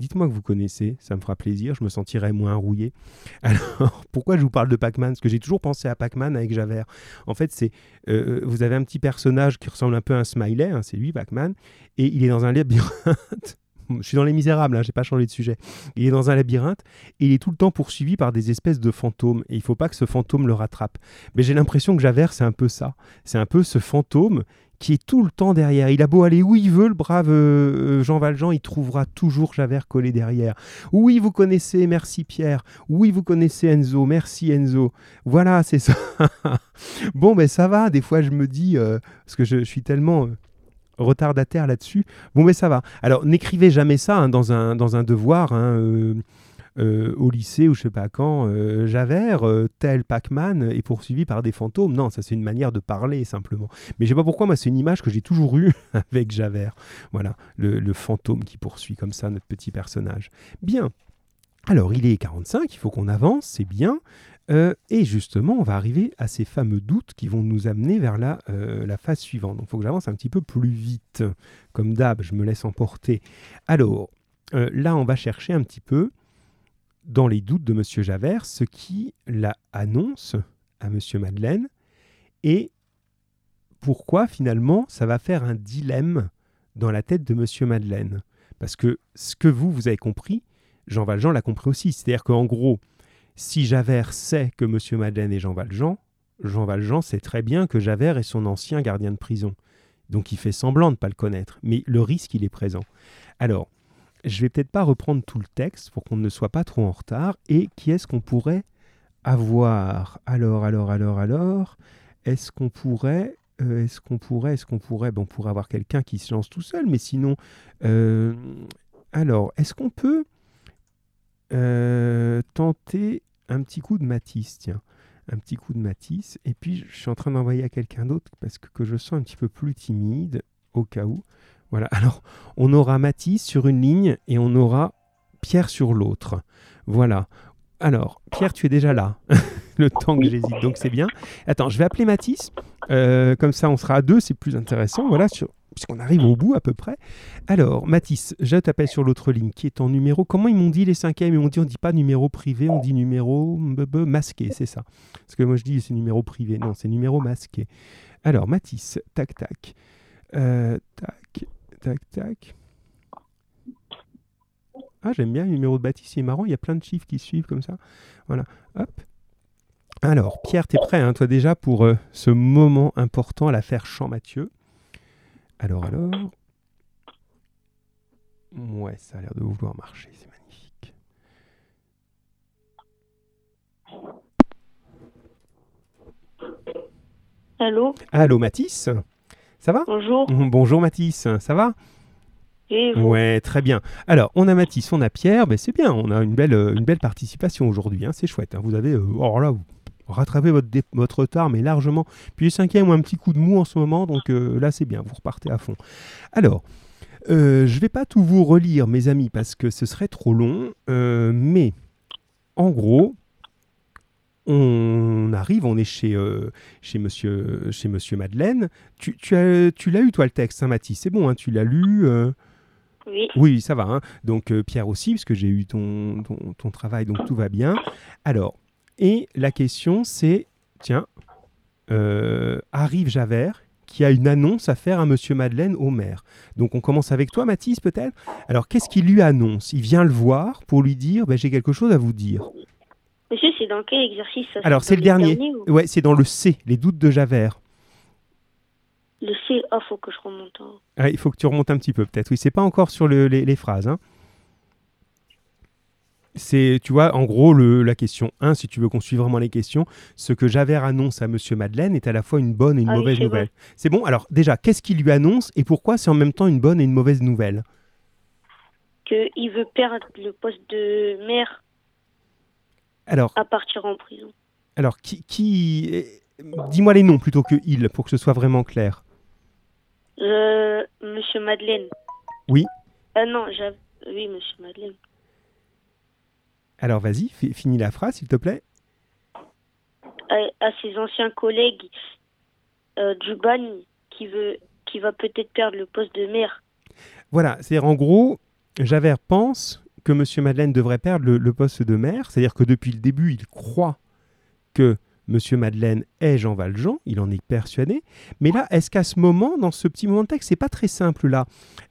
Dites-moi que vous connaissez, ça me fera plaisir, je me sentirai moins rouillé. Alors, pourquoi je vous parle de Pac-Man? Parce que j'ai toujours pensé à Pac-Man avec Javert. En fait, c'est euh, vous avez un petit personnage qui ressemble un peu à un smiley, hein, c'est lui, Pac-Man, et il est dans un labyrinthe. Je suis dans Les Misérables, hein, j'ai pas changé de sujet. Il est dans un labyrinthe et il est tout le temps poursuivi par des espèces de fantômes. Et il faut pas que ce fantôme le rattrape. Mais j'ai l'impression que Javert, c'est un peu ça. C'est un peu ce fantôme qui est tout le temps derrière. Il a beau aller où il veut, le brave euh, Jean Valjean, il trouvera toujours Javert collé derrière. Oui, vous connaissez, merci Pierre. Oui, vous connaissez Enzo, merci Enzo. Voilà, c'est ça. bon, ben ça va. Des fois, je me dis, euh, parce que je, suis tellement euh, retardataire là-dessus. Bon, mais ça va. Alors, n'écrivez jamais ça hein, dans, un, dans un devoir. hein, euh, au lycée ou je sais pas quand, euh, Javert, euh, tel Pac-Man, est poursuivi par des fantômes. Non, ça c'est une manière de parler simplement. Mais je sais pas pourquoi, moi c'est une image que j'ai toujours eue avec Javert. Voilà, le, fantôme qui poursuit comme ça notre petit personnage. Bien. Alors il est 45, il faut qu'on avance, c'est bien. Et justement, on va arriver à ces fameux doutes qui vont nous amener vers la, la phase suivante. Donc il faut que j'avance un petit peu plus vite. Comme d'hab, je me laisse emporter. Alors, là, on va chercher un petit peu dans les doutes de M. Javert ce qui la annonce à M. Madeleine et pourquoi finalement ça va faire un dilemme dans la tête de M. Madeleine. Parce que ce que vous, vous avez compris, Jean Valjean l'a compris aussi. C'est-à-dire qu'en gros, si Javert sait que M. Madeleine est Jean Valjean, Jean Valjean sait très bien que Javert est son ancien gardien de prison. Donc il fait semblant de ne pas le connaître, mais le risque, il est présent. Alors, je vais peut-être pas reprendre tout le texte pour qu'on ne soit pas trop en retard. Et qui est-ce qu'on pourrait avoir? Alors, alors, alors, alors, est-ce qu'on pourrait, euh, est-ce qu'on pourrait, est-ce qu'on pourrait, bon, on pourrait avoir quelqu'un qui se lance tout seul, mais sinon, euh, alors, est-ce qu'on peut euh, tenter un petit coup de Matisse, tiens, un petit coup de Matisse, et puis je suis en train d'envoyer à quelqu'un d'autre parce que, que je sens un petit peu plus timide, au cas où. Voilà, alors on aura Matisse sur une ligne et on aura Pierre sur l'autre. Voilà. Alors, Pierre, tu es déjà là. le temps que j'hésite, donc c'est bien. Attends, je vais appeler Mathis. Euh, comme ça, on sera à deux, c'est plus intéressant. Voilà, puisqu'on arrive au bout à peu près. Alors, Mathis, je t'appelle sur l'autre ligne qui est en numéro. Comment ils m'ont dit les cinquièmes? Ils m'ont dit on dit pas numéro privé, on dit numéro masqué, c'est ça. Parce que moi je dis c'est numéro privé. Non, c'est numéro masqué. Alors, Mathis, tac, tac. Euh, tac, tac, tac. Ah, j'aime bien le numéro de Baptiste, c'est marrant, il y a plein de chiffres qui suivent comme ça. Voilà, hop. Alors, Pierre, t'es prêt, hein, toi déjà, pour euh, ce moment important à l'affaire Champ-Mathieu Alors, alors. Ouais, ça a l'air de vouloir marcher, c'est magnifique. Allô, Allô, Mathis? Ça va bonjour. Bonjour, Mathis, ça va Et vous Ouais, très bien. Alors, on a Mathis, on a Pierre, ben, c'est bien, on a une belle, une belle participation aujourd'hui, hein, c'est chouette. hein. Vous avez, euh, alors là, vous rattrapez votre, votre retard, mais largement. Puis les cinquièmes ont un petit coup de mou en ce moment, donc euh, là, c'est bien, vous repartez à fond. Alors, euh, je vais pas tout vous relire, mes amis, parce que ce serait trop long, euh, mais en gros, on arrive, on est chez, euh, chez, monsieur, chez monsieur Madeleine. Tu, tu, as, tu l'as eu, toi, le texte, hein, Mathis? C'est bon, hein, tu l'as lu euh, Oui, oui, ça va. hein. Donc euh, Pierre aussi, parce que j'ai eu ton, ton, ton travail, donc tout va bien. Alors, et la question c'est, tiens, euh, arrive Javert qui a une annonce à faire à Monsieur Madeleine au maire. Donc on commence avec toi, Mathis, peut-être? Alors qu'est-ce qu'il lui annonce? Il vient le voir pour lui dire, ben, j'ai quelque chose à vous dire. Monsieur, c'est dans quel exercice ça Alors, c'est le dernier. ou- Ouais, c'est dans le C, les doutes de Javert. Le C, ah, faut que je remonte. Ah, il faut que tu remontes un petit peu, peut-être. Oui, c'est pas encore sur le- les, les phrases. hein. C'est, tu vois, en gros, le- la question 1, si tu veux qu'on suive vraiment les questions, ce que Javert annonce à Monsieur Madeleine est à la fois une bonne et une Ah mauvaise nouvelle. C'est bon Alors, déjà, qu'est-ce qu'il lui annonce et pourquoi c'est en même temps une bonne et une mauvaise nouvelle? Qu'il veut perdre le poste de maire Alors, à partir en prison. alors qui, qui eh, dis-moi les noms plutôt que il, pour que ce soit vraiment clair. Euh, monsieur Madeleine. Oui. Ah non, j'avais... Oui, monsieur Madeleine. Alors, vas-y, fi- finis la phrase, s'il te plaît. À, à ses anciens collègues euh, du bagne qui, veut, qui va peut-être perdre le poste de maire. Voilà, c'est-à-dire en gros, Javert pense que M. Madeleine devrait perdre le, poste de maire, c'est-à-dire que depuis le début, il croit que M. Madeleine est Jean Valjean, il en est persuadé. Mais là, est-ce qu'à ce moment, dans ce petit moment de texte, c'est pas très simple là.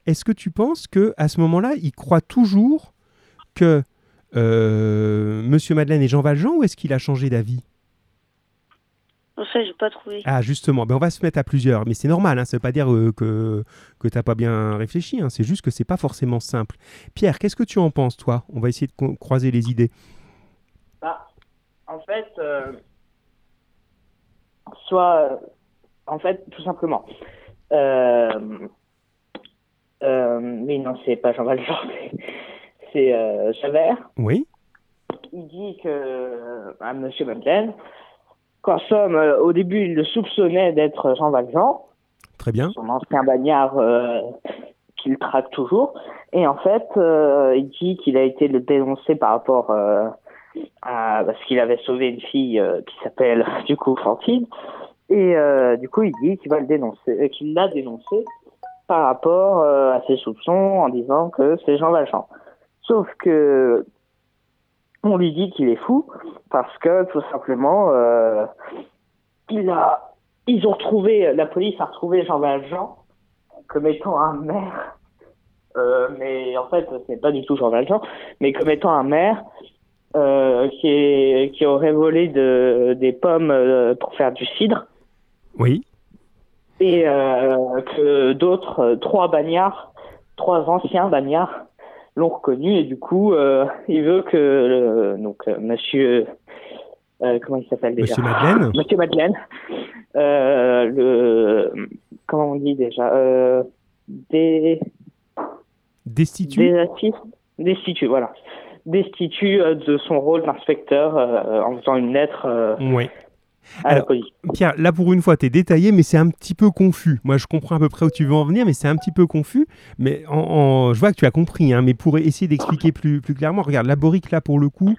Est-ce que tu penses que à ce moment-là, il croit toujours que euh, M. Madeleine est Jean Valjean ou est-ce qu'il a changé d'avis? Non, ça, j'ai pas trouvé. Ah, justement, ben on va se mettre à plusieurs, mais c'est normal, hein, ça veut pas dire euh, que, que tu n'as pas bien réfléchi, hein, c'est juste que c'est pas forcément simple. Pierre, qu'est-ce que tu en penses, toi? On va essayer de croiser les idées. Bah, en fait, euh, soit, euh, en fait, tout simplement. Euh, euh, mais non, c'est pas Jean Valjean, c'est- c'est euh, Javert. Oui Il dit que à Monsieur Madeleine, qu'en somme, euh, au début, il le soupçonnait d'être Jean Valjean, Très bien. son ancien bagnard euh, qu'il traque toujours. Et en fait, euh, il dit qu'il a été le dénoncé par rapport euh, à parce qu'il avait sauvé une fille euh, qui s'appelle du coup Fantine. Et euh, du coup, il dit qu'il va le dénoncer, qu'il l'a dénoncé par rapport euh, à ses soupçons en disant que c'est Jean Valjean. Sauf que on lui dit qu'il est fou parce que tout simplement, euh, il a, ils ont retrouvé, la police a retrouvé Jean Valjean comme étant un maire, euh, mais en fait, ce n'est pas du tout Jean Valjean, mais comme étant un maire euh, qui, est, qui aurait volé de, des pommes euh, pour faire du cidre. Oui. Et euh, que d'autres, trois bagnards, trois anciens bagnards l'ont reconnu et du coup, euh, il veut que le, donc euh, Monsieur, euh, comment il s'appelle déjà Monsieur Madeleine. Monsieur Madeleine, le, comment on dit déjà, des, Destitué des destitue, voilà, destitue de son rôle d'inspecteur euh, en faisant une lettre euh, Oui. Alors. Pierre, là pour une fois, tu es détaillé, mais c'est un petit peu confus. Moi, je comprends à peu près où tu veux en venir, mais c'est un petit peu confus. Mais en, en- je vois que tu as compris, hein, mais pour essayer d'expliquer plus, plus clairement, regarde, Laboric, là pour le coup,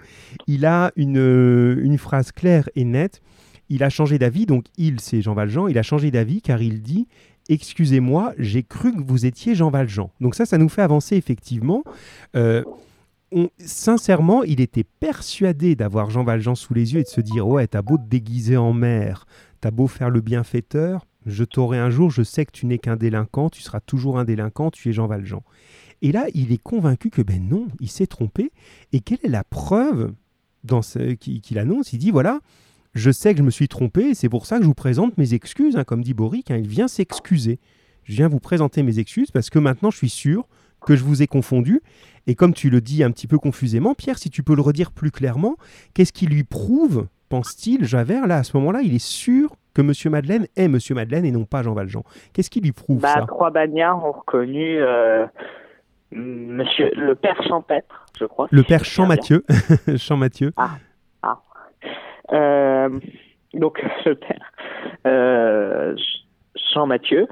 il a une, euh, une phrase claire et nette. Il a changé d'avis, donc il, c'est Jean Valjean, il a changé d'avis car il dit Excusez-moi, j'ai cru que vous étiez Jean Valjean. Donc ça, ça nous fait avancer effectivement. Euh, sincèrement, il était persuadé d'avoir Jean Valjean sous les yeux et de se dire Ouais, t'as beau te déguiser en mère, t'as beau faire le bienfaiteur, je t'aurai un jour, je sais que tu n'es qu'un délinquant, tu seras toujours un délinquant, tu es Jean Valjean. Et là, il est convaincu que ben non, il s'est trompé. Et quelle est la preuve dans ce qui- qu'il annonce? Il dit Voilà, je sais que je me suis trompé, c'est pour ça que je vous présente mes excuses, hein, comme dit Boric, hein, il vient s'excuser. Je viens vous présenter mes excuses parce que maintenant je suis sûr que je vous ai confondu. Et comme tu le dis un petit peu confusément, Pierre, si tu peux le redire plus clairement, qu'est-ce qui lui prouve, pense-t-il, Javert, là, à ce moment-là, il est sûr que Monsieur Madeleine est Monsieur Madeleine et non pas Jean Valjean. Qu'est-ce qui lui prouve Bah, ça? trois bagnards ont reconnu euh, Monsieur le père Champêtre, je crois. Le père Champ-Mathieu. Champ-Mathieu. bien. Euh, donc le père euh, Jean-Mathieu,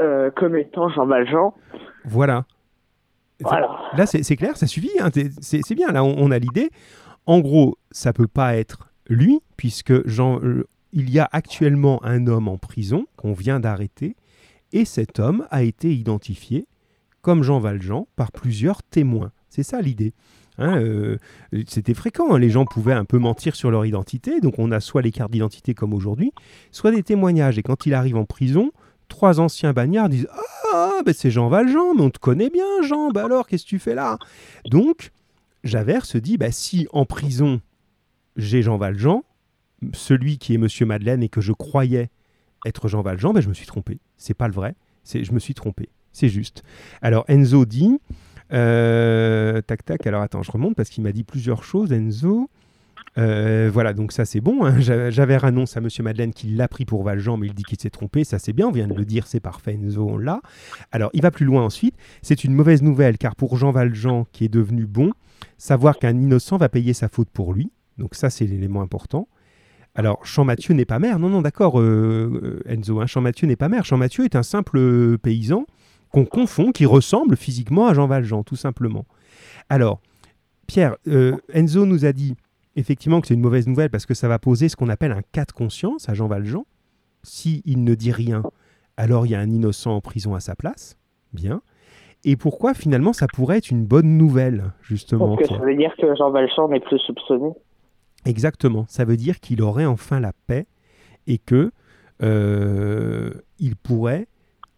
euh, comme étant Jean Valjean. Voilà. Voilà. Là, c'est clair, ça suffit. hein, C'est bien, là, on, on a l'idée. En gros, ça peut pas être lui, puisque Jean, euh, il y a actuellement un homme en prison qu'on vient d'arrêter, et cet homme a été identifié comme Jean Valjean par plusieurs témoins. C'est ça l'idée. Hein, euh, C'était fréquent, hein, les gens pouvaient un peu mentir sur leur identité, donc on a soit les cartes d'identité comme aujourd'hui, soit des témoignages. Et quand il arrive en prison, trois anciens bagnards disent Ah, ben c'est Jean Valjean, mais on te connaît bien, Jean, bah alors qu'est-ce que tu fais là? Donc, Javert se dit bah, Si en prison, j'ai Jean Valjean, celui qui est Monsieur Madeleine et que je croyais être Jean Valjean, ben, je me suis trompé. C'est pas le vrai, c'est je me suis trompé. C'est juste. Alors Enzo dit euh, tac tac. Alors attends, je remonte parce qu'il m'a dit plusieurs choses. Enzo. Euh, voilà, donc ça c'est bon. hein. Ja- Javert annonce à Monsieur Madeleine qu'il l'a pris pour Valjean, mais il dit qu'il s'est trompé. Ça c'est bien, on vient de le dire, c'est parfait. Enzo, on l'a. Alors il va plus loin ensuite. C'est une mauvaise nouvelle car pour Jean Valjean qui est devenu bon, savoir qu'un innocent va payer sa faute pour lui. Donc ça c'est l'élément important. Alors, Champmathieu n'est pas maire. Non, non, d'accord, euh, euh, Enzo. Hein, Champmathieu n'est pas maire. Champmathieu est un simple paysan qu'on confond, qui ressemble physiquement à Jean Valjean, tout simplement. Alors, Pierre, Enzo nous a dit effectivement que c'est une mauvaise nouvelle parce que ça va poser ce qu'on appelle un cas de conscience à Jean Valjean. S'il ne dit rien, alors il y a un innocent en prison à sa place. Bien. Et pourquoi finalement ça pourrait être une bonne nouvelle, justement Parce que ça veut dire que Jean Valjean n'est plus soupçonné. Exactement. Ça veut dire qu'il aurait enfin la paix et que euh, il pourrait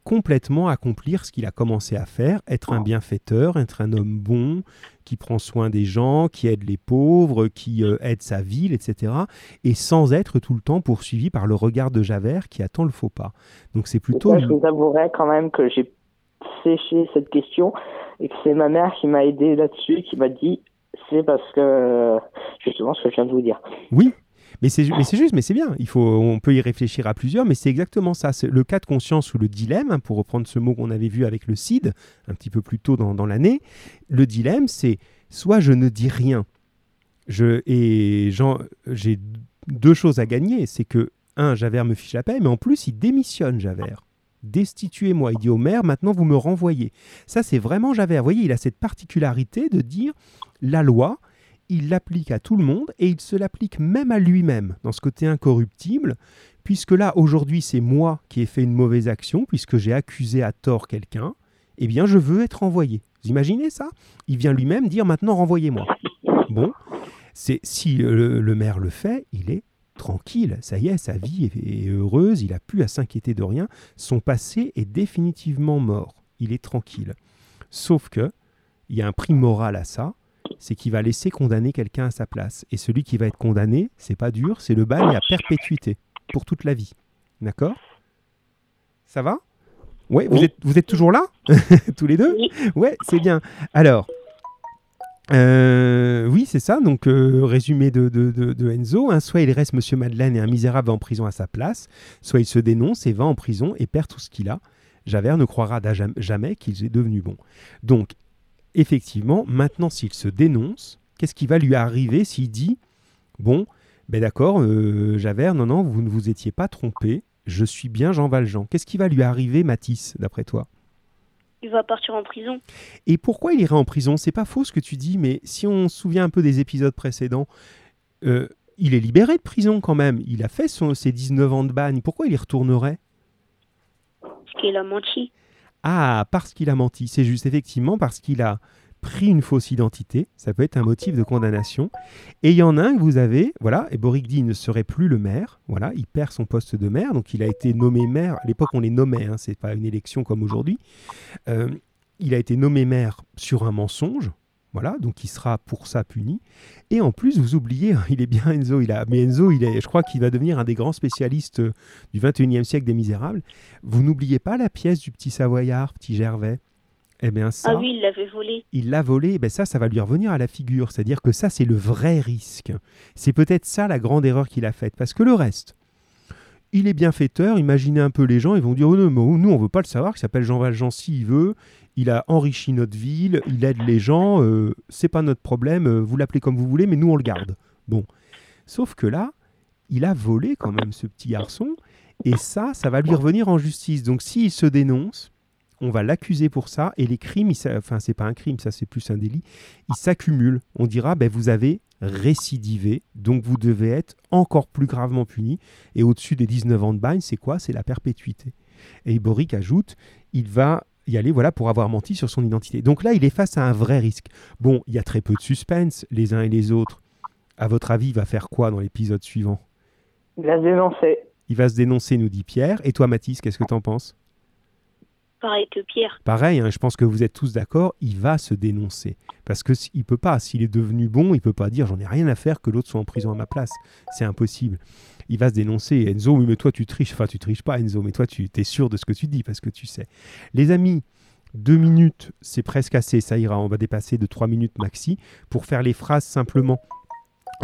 complètement accomplir ce qu'il a commencé à faire, être un bienfaiteur, être un homme bon, qui prend soin des gens, qui aide les pauvres, qui euh, aide sa ville, etc. Et sans être tout le temps poursuivi par le regard de Javert qui attend le faux pas. Donc c'est plutôt... ça, je vous avouerai quand même que j'ai séché cette question et que c'est ma mère qui m'a aidé là-dessus, qui m'a dit c'est parce que justement ce que je viens de vous dire. Oui, mais c'est juste, mais c'est bien. Il faut, on peut y réfléchir à plusieurs, mais c'est exactement ça. C'est le cas de conscience ou le dilemme, hein, pour reprendre ce mot qu'on avait vu avec le CID un petit peu plus tôt dans, l'année. Le dilemme, c'est soit je ne dis rien, je, et j'ai deux choses à gagner. C'est que, un, Javert me fiche la paix, mais en plus, il démissionne, Javert. Destituez-moi. Il dit au maire, maintenant vous me renvoyez. Ça, c'est vraiment Javert. Vous voyez, il a cette particularité de dire la loi, il l'applique à tout le monde et il se l'applique même à lui-même dans ce côté incorruptible, puisque là, aujourd'hui, c'est moi qui ai fait une mauvaise action, puisque j'ai accusé à tort quelqu'un, eh bien, je veux être renvoyé. Vous imaginez ça? Il vient lui-même dire maintenant renvoyez-moi. Bon, c'est si le, maire le fait, il est tranquille. Ça y est, sa vie est, est heureuse, il a plus à s'inquiéter de rien. Son passé est définitivement mort. Il est tranquille. Sauf que il y a un prix moral à ça, c'est qu'il va laisser condamner quelqu'un à sa place. Et celui qui va être condamné, c'est pas dur, c'est le bagne à perpétuité pour toute la vie. D'accord? Ça va? Ouais, vous Oui. êtes, vous êtes toujours là? Tous les deux? Oui. Ouais, c'est bien. Alors, euh, oui, c'est ça. Donc, euh, résumé de, de- de- de Enzo. hein. soit il reste Monsieur Madeleine et un misérable va en prison à sa place, soit il se dénonce et va en prison et perd tout ce qu'il a. Javert ne croira jamais qu'il est devenu bon. Donc, effectivement, maintenant, s'il se dénonce, qu'est-ce qui va lui arriver s'il dit Bon, Ben d'accord, euh, Javert, non, non, vous ne vous étiez pas trompé. Je suis bien Jean Valjean. Qu'est-ce qui va lui arriver, Matisse, d'après toi? Il va partir en prison. Et pourquoi il irait en prison? C'est pas faux ce que tu dis, mais si on se souvient un peu des épisodes précédents, euh, il est libéré de prison quand même. Il a fait son, ses 19 ans de bagne. Pourquoi il y retournerait? Parce qu'il a menti. Ah, parce qu'il a menti. C'est juste effectivement parce qu'il a pris une fausse identité. Ça peut être un motif de condamnation. Et il y en a un que vous avez, voilà, et Borigdi ne serait plus le maire. Voilà, il perd son poste de maire. Donc il a été nommé maire. À l'époque, on les nommait, hein, c'est pas une élection comme aujourd'hui. Euh, il a été nommé maire sur un mensonge. Voilà, donc il sera pour ça puni. Et en plus, vous oubliez, hein, il est bien Enzo, il a, mais Enzo, il est, je crois qu'il va devenir un des grands spécialistes euh, du 21e siècle des Misérables. Vous n'oubliez pas la pièce du petit Savoyard, petit Gervais? Eh bien ça, Ah oui, il l'avait volé. il l'a volé, ben ça, ça va lui revenir à la figure. C'est-à-dire que ça, c'est le vrai risque. C'est peut-être ça la grande erreur qu'il a faite. Parce que le reste, il est bienfaiteur. Imaginez un peu les gens, ils vont dire oh non, mais nous, on veut pas le savoir. Il s'appelle Jean Valjean s'il veut. Il a enrichi notre ville, il aide les gens. euh, c'est pas notre problème. euh, vous l'appelez comme vous voulez, mais nous, on le garde. Bon. Sauf que là, il a volé quand même ce petit garçon. Et ça, ça va lui revenir en justice. Donc s'il se dénonce, on va l'accuser pour ça. Et les crimes, enfin, c'est pas un crime, ça c'est plus un délit, ils s'accumulent. On dira, ben, vous avez récidivé, donc vous devez être encore plus gravement puni. Et au-dessus des 19 ans de bagne, c'est quoi? C'est la perpétuité. Et Boric ajoute, il va y aller voilà pour avoir menti sur son identité. Donc là, il est face à un vrai risque. Bon, il y a très peu de suspense les uns et les autres. À votre avis, il va faire quoi dans l'épisode suivant? Il a dénoncé. Il va se dénoncer, nous dit Pierre. Et toi, Mathis, qu'est-ce que tu en penses? Pareil que Pierre. Pareil, je pense que vous êtes tous d'accord, il va se dénoncer. Parce que s- il peut pas, s'il est devenu bon, il peut pas dire j'en ai rien à faire que l'autre soit en prison à ma place. C'est impossible. Il va se dénoncer. Enzo, oui, mais toi tu triches. Enfin, tu triches pas, Enzo, mais toi tu es sûr de ce que tu dis parce que tu sais. Les amis, deux minutes, c'est presque assez, ça ira. On va dépasser de trois minutes maxi pour faire les phrases simplement.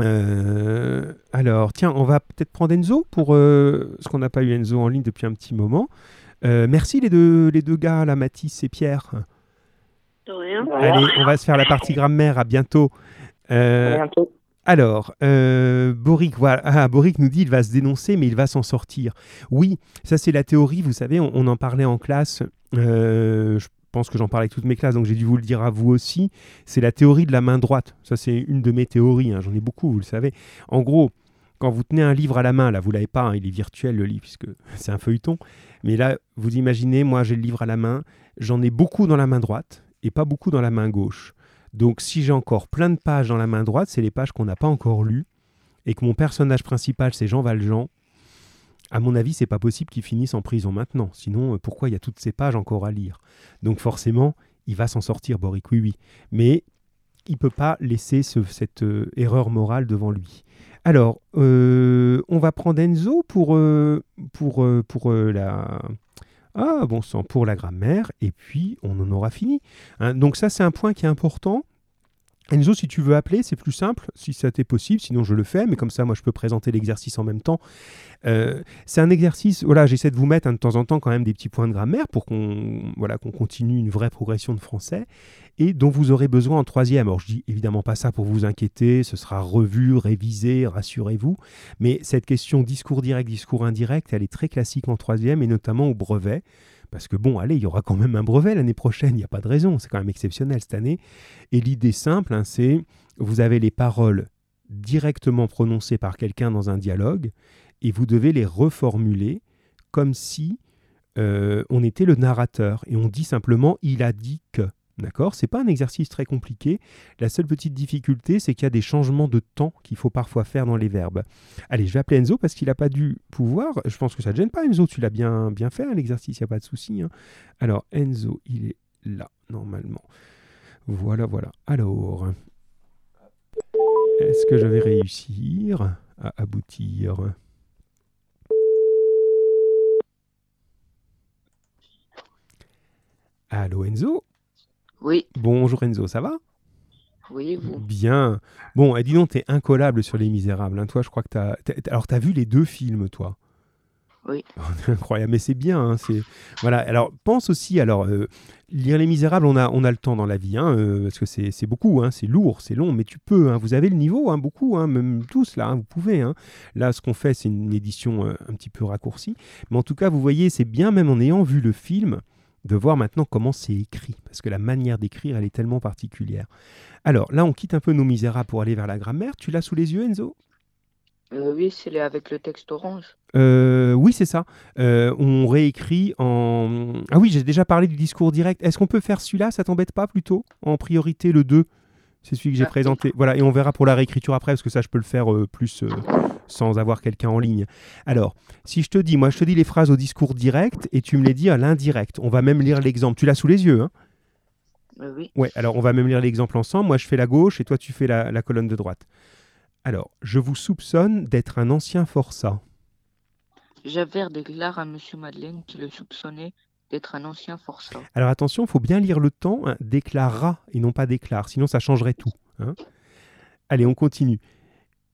Euh, alors, tiens, on va peut-être prendre Enzo pour euh, ce qu'on n'a pas eu Enzo en ligne depuis un petit moment. Euh, merci les deux, les deux gars, là, Mathis et Pierre. De rien. Allez, on va se faire la partie grammaire. À bientôt. À Euh, bientôt. alors, euh, Boric, voilà. Ah, Boric nous dit il va se dénoncer, mais il va s'en sortir. Oui, ça c'est la théorie. Vous savez, on, on en parlait en classe. Euh, je pense que j'en parle avec toutes mes classes, donc j'ai dû vous le dire à vous aussi. C'est la théorie de la main droite. Ça, c'est une de mes théories. hein. J'en ai beaucoup, vous le savez. En gros, quand vous tenez un livre à la main, là, vous l'avez pas, hein, il est virtuel le livre, puisque c'est un feuilleton. Mais là, vous imaginez, moi, j'ai le livre à la main. J'en ai beaucoup dans la main droite et pas beaucoup dans la main gauche. Donc, si j'ai encore plein de pages dans la main droite, c'est les pages qu'on n'a pas encore lues et que mon personnage principal, c'est Jean Valjean. À mon avis, c'est pas possible qu'il finisse en prison maintenant. Sinon, euh, pourquoi il y a toutes ces pages encore à lire? Donc, forcément, il va s'en sortir, Boric, oui, oui. Mais il peut pas laisser ce- cette euh, erreur morale devant lui. Alors, euh, on va prendre Enzo pour, euh, euh, la... Ah, bon sang, pour la grammaire, et puis on en aura fini. Hein, donc ça, c'est un point qui est important. Enzo, si tu veux appeler, c'est plus simple, si ça t'est possible, sinon je le fais, mais comme ça, moi, je peux présenter l'exercice en même temps. Euh, c'est un exercice, voilà, j'essaie de vous mettre hein, de temps en temps quand même des petits points de grammaire pour qu'on voilà, qu'on continue une vraie progression de français et dont vous aurez besoin en troisième. Alors, je dis évidemment pas ça pour vous inquiéter, ce sera revu, révisé, rassurez-vous, mais cette question discours direct, discours indirect, elle est très classique en troisième et notamment au brevet. Parce que bon, allez, il y aura quand même un brevet l'année prochaine, il n'y a pas de raison, c'est quand même exceptionnel cette année. Et l'idée simple, hein, c'est vous avez les paroles directement prononcées par quelqu'un dans un dialogue et vous devez les reformuler comme si euh, on était le narrateur et on dit simplement il a dit que. D'accord C'est pas un exercice très compliqué. La seule petite difficulté, c'est qu'il y a des changements de temps qu'il faut parfois faire dans les verbes. Allez, je vais appeler Enzo parce qu'il n'a pas dû pouvoir. Je pense que ça ne gêne pas, Enzo. Tu l'as bien, fait, hein, l'exercice, il n'y a pas de souci. hein. Alors, Enzo, il est là, normalement. Voilà, voilà. Alors, est-ce que je vais réussir à aboutir? Allô, Enzo? Oui, Bonjour, Enzo, ça va? Oui, vous? Bien. Bon, et dis donc, t'es incollable sur Les Misérables. hein. Toi, je crois que t'as... t'as- Alors, t'as vu les deux films, toi? Oui. Incroyable, mais c'est bien. hein, c'est voilà. Alors pense aussi. Alors euh, lire Les Misérables, on a on a le temps dans la vie, hein, euh, parce que c'est c'est beaucoup, hein, c'est lourd, c'est long, mais tu peux. hein, vous avez le niveau, hein, beaucoup, hein, même tous là, vous pouvez. hein. Là, ce qu'on fait, c'est une édition euh, un petit peu raccourcie, mais en tout cas, vous voyez, c'est bien même en ayant vu le film de voir maintenant comment c'est écrit, parce que la manière d'écrire, elle est tellement particulière. Alors là, on quitte un peu nos misérables pour aller vers la grammaire. Tu l'as sous les yeux, Enzo? Euh, oui, c'est avec le texte orange. Euh, oui, c'est ça. Euh, on réécrit en. Ah oui, j'ai déjà parlé du discours direct. Est-ce qu'on peut faire celui-là? Ça t'embête pas plutôt? En priorité, le 2 C'est celui que j'ai présenté. Voilà, et on verra pour la réécriture après, parce que ça, je peux le faire euh, plus euh, sans avoir quelqu'un en ligne. Alors, si je te dis, moi, je te dis les phrases au discours direct et tu me les dis à l'indirect. On va même lire l'exemple. Tu l'as sous les yeux, hein? Euh, oui. Ouais, alors on va même lire l'exemple ensemble. Moi, je fais la gauche et toi, tu fais la, la colonne de droite. Alors, je vous soupçonne d'être un ancien forçat. Javert déclare à Monsieur Madeleine qu'il le soupçonnait d'être un ancien forçat. Alors attention, il faut bien lire le temps, hein, déclarera et non pas déclare, sinon ça changerait tout. hein. Allez, on continue.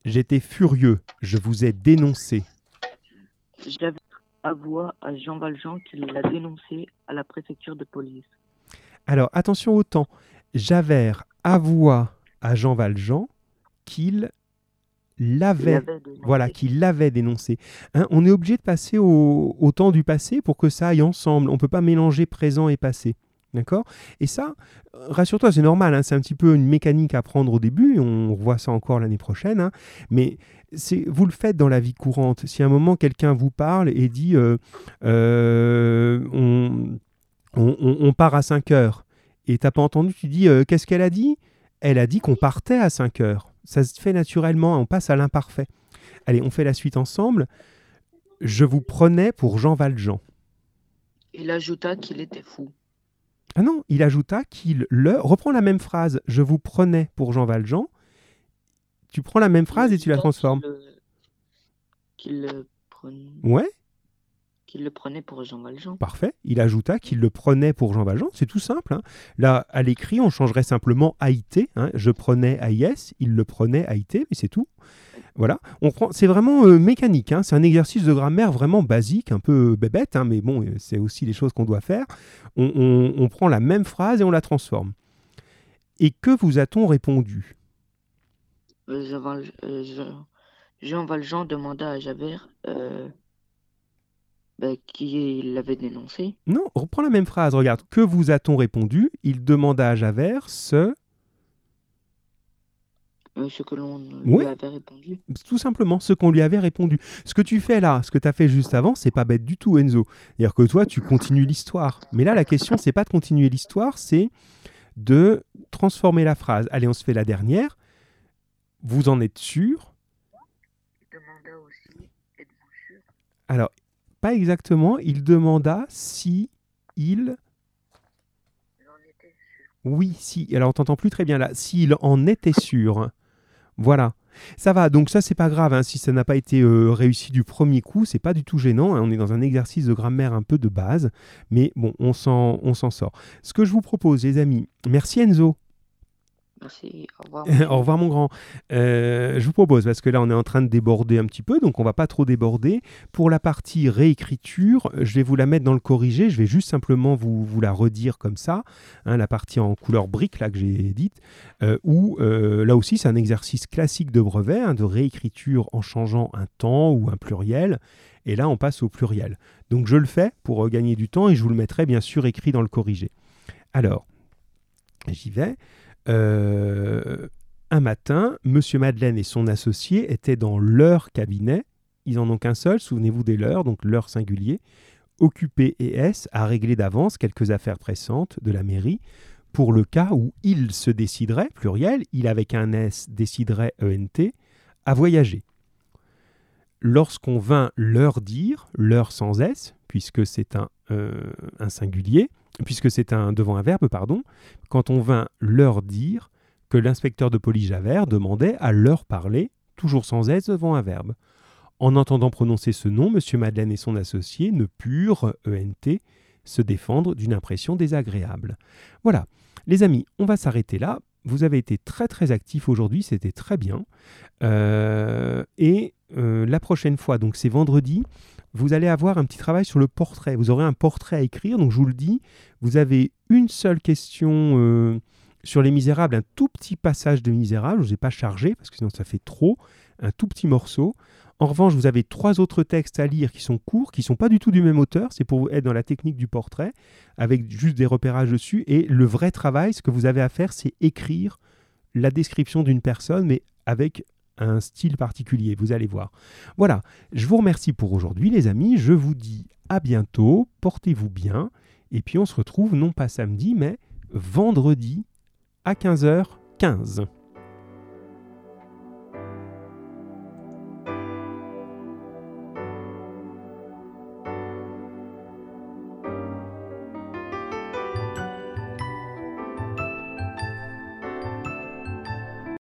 J'étais furieux, je vous ai dénoncé. Javert avoua à Jean Valjean qu'il l'a dénoncé à la préfecture de police. Alors attention au temps. Javert avoua à Jean Valjean qu'il Il l'avait. Voilà, qui l'avait dénoncé. Hein, on est obligé de passer au, au temps du passé pour que ça aille ensemble. On ne peut pas mélanger présent et passé. D'accord? Et ça, rassure-toi, c'est normal. hein, c'est un petit peu une mécanique à prendre au début. On revoit ça encore l'année prochaine. hein, mais vous le faites dans la vie courante. Si à un moment quelqu'un vous parle et dit euh, euh, on, on- on- part à 5 heures et t'as pas entendu, tu dis euh, qu'est-ce qu'elle a dit? Elle a dit qu'on partait à 5 heures. Ça se fait naturellement, on passe à l'imparfait. Allez, on fait la suite ensemble. Je vous prenais pour Jean Valjean. Il ajouta qu'il était fou. Ah non, il ajouta qu'il le. Reprends la même phrase. Je vous prenais pour Jean Valjean. Tu prends la même phrase et tu la transformes. qu'il le- prenait... Ouais, qu'il le prenait pour Jean Valjean. parfait. Il ajouta qu'il le prenait pour Jean Valjean. C'est tout simple. hein. Là, à l'écrit, on changerait simplement AIT. hein. Je prenais AIS, il le prenait AIT, mais c'est tout. Voilà. On prend. C'est vraiment euh, mécanique. hein. C'est un exercice de grammaire vraiment basique, un peu bébête, hein, mais bon, euh, c'est aussi les choses qu'on doit faire. On, on- on prend la même phrase et on la transforme. Et que vous a-t-on répondu? Euh, euh, Jean Valjean demanda à Javert euh, ben, qui l'avait dénoncé. Non, reprends la même phrase. Regarde. Que vous a-t-on répondu? Il demanda à Javert ce. Euh, ce que l'on Ouais. lui avait répondu. tout simplement ce qu'on lui avait répondu. Ce que tu fais là, ce que tu as fait juste avant, c'est pas bête du tout, Enzo. C'est-à-dire que toi, tu continues l'histoire. Mais là, la question, c'est pas de continuer l'histoire, c'est de transformer la phrase. Allez, on se fait la dernière. Vous en êtes sûr? Il demanda aussi, êtes-vous sûr? Alors, pas exactement. Il demanda si il. Oui, si. Alors, on t'entend plus très bien là. S'il en était sûr. Voilà. Ça va, donc ça c'est pas grave, hein. si ça n'a pas été euh, réussi du premier coup, c'est pas du tout gênant, hein. on est dans un exercice de grammaire un peu de base, mais bon, on s'en, on s'en sort. Ce que je vous propose, les amis, merci Enzo, Merci, au revoir. au revoir mon grand. Euh, je vous propose, parce que là on est en train de déborder un petit peu, donc on va pas trop déborder. Pour la partie réécriture, je vais vous la mettre dans le corrigé, je vais juste simplement vous, vous la redire comme ça, hein, la partie en couleur brique là que j'ai dite, euh, où euh, là aussi c'est un exercice classique de brevet, hein, de réécriture en changeant un temps ou un pluriel. Et là, on passe au pluriel. Donc je le fais pour euh, gagner du temps et je vous le mettrai bien sûr écrit dans le corrigé. Alors, j'y vais. Euh, un matin, Monsieur Madeleine et son associé étaient dans leur cabinet. Ils n'en ont qu'un seul, souvenez-vous des leurs, donc leur singulier, occupés et S à régler d'avance quelques affaires pressantes de la mairie pour le cas où il se déciderait, pluriel, il avec un S déciderait ENT, à voyager. Lorsqu'on vint leur dire, leur sans S, puisque c'est un, un singulier, puisque c'est un devant un verbe, pardon, quand on vint leur dire que l'inspecteur de police Javert demandait à leur parler, toujours sans S devant un verbe. En entendant prononcer ce nom, M. Madeleine et son associé ne purent, ENT, se défendre d'une impression désagréable. Voilà. Les amis, on va s'arrêter là. Vous avez été très très actifs aujourd'hui, c'était très bien. Euh, et euh, la prochaine fois, donc c'est vendredi, vous allez avoir un petit travail sur le portrait. Vous aurez un portrait à écrire, donc je vous le dis, vous avez une seule question euh, sur Les Misérables, un tout petit passage de Misérables, je ne vous ai pas chargé, parce que sinon ça fait trop, un tout petit morceau. En revanche, vous avez trois autres textes à lire qui sont courts, qui sont pas du tout du même auteur. C'est pour être dans la technique du portrait, avec juste des repérages dessus. Et le vrai travail, ce que vous avez à faire, c'est écrire la description d'une personne, mais avec un style particulier. Vous allez voir. Voilà. Je vous remercie pour aujourd'hui, les amis. Je vous dis à bientôt. Portez-vous bien. Et puis on se retrouve non pas samedi, mais vendredi à 15h15.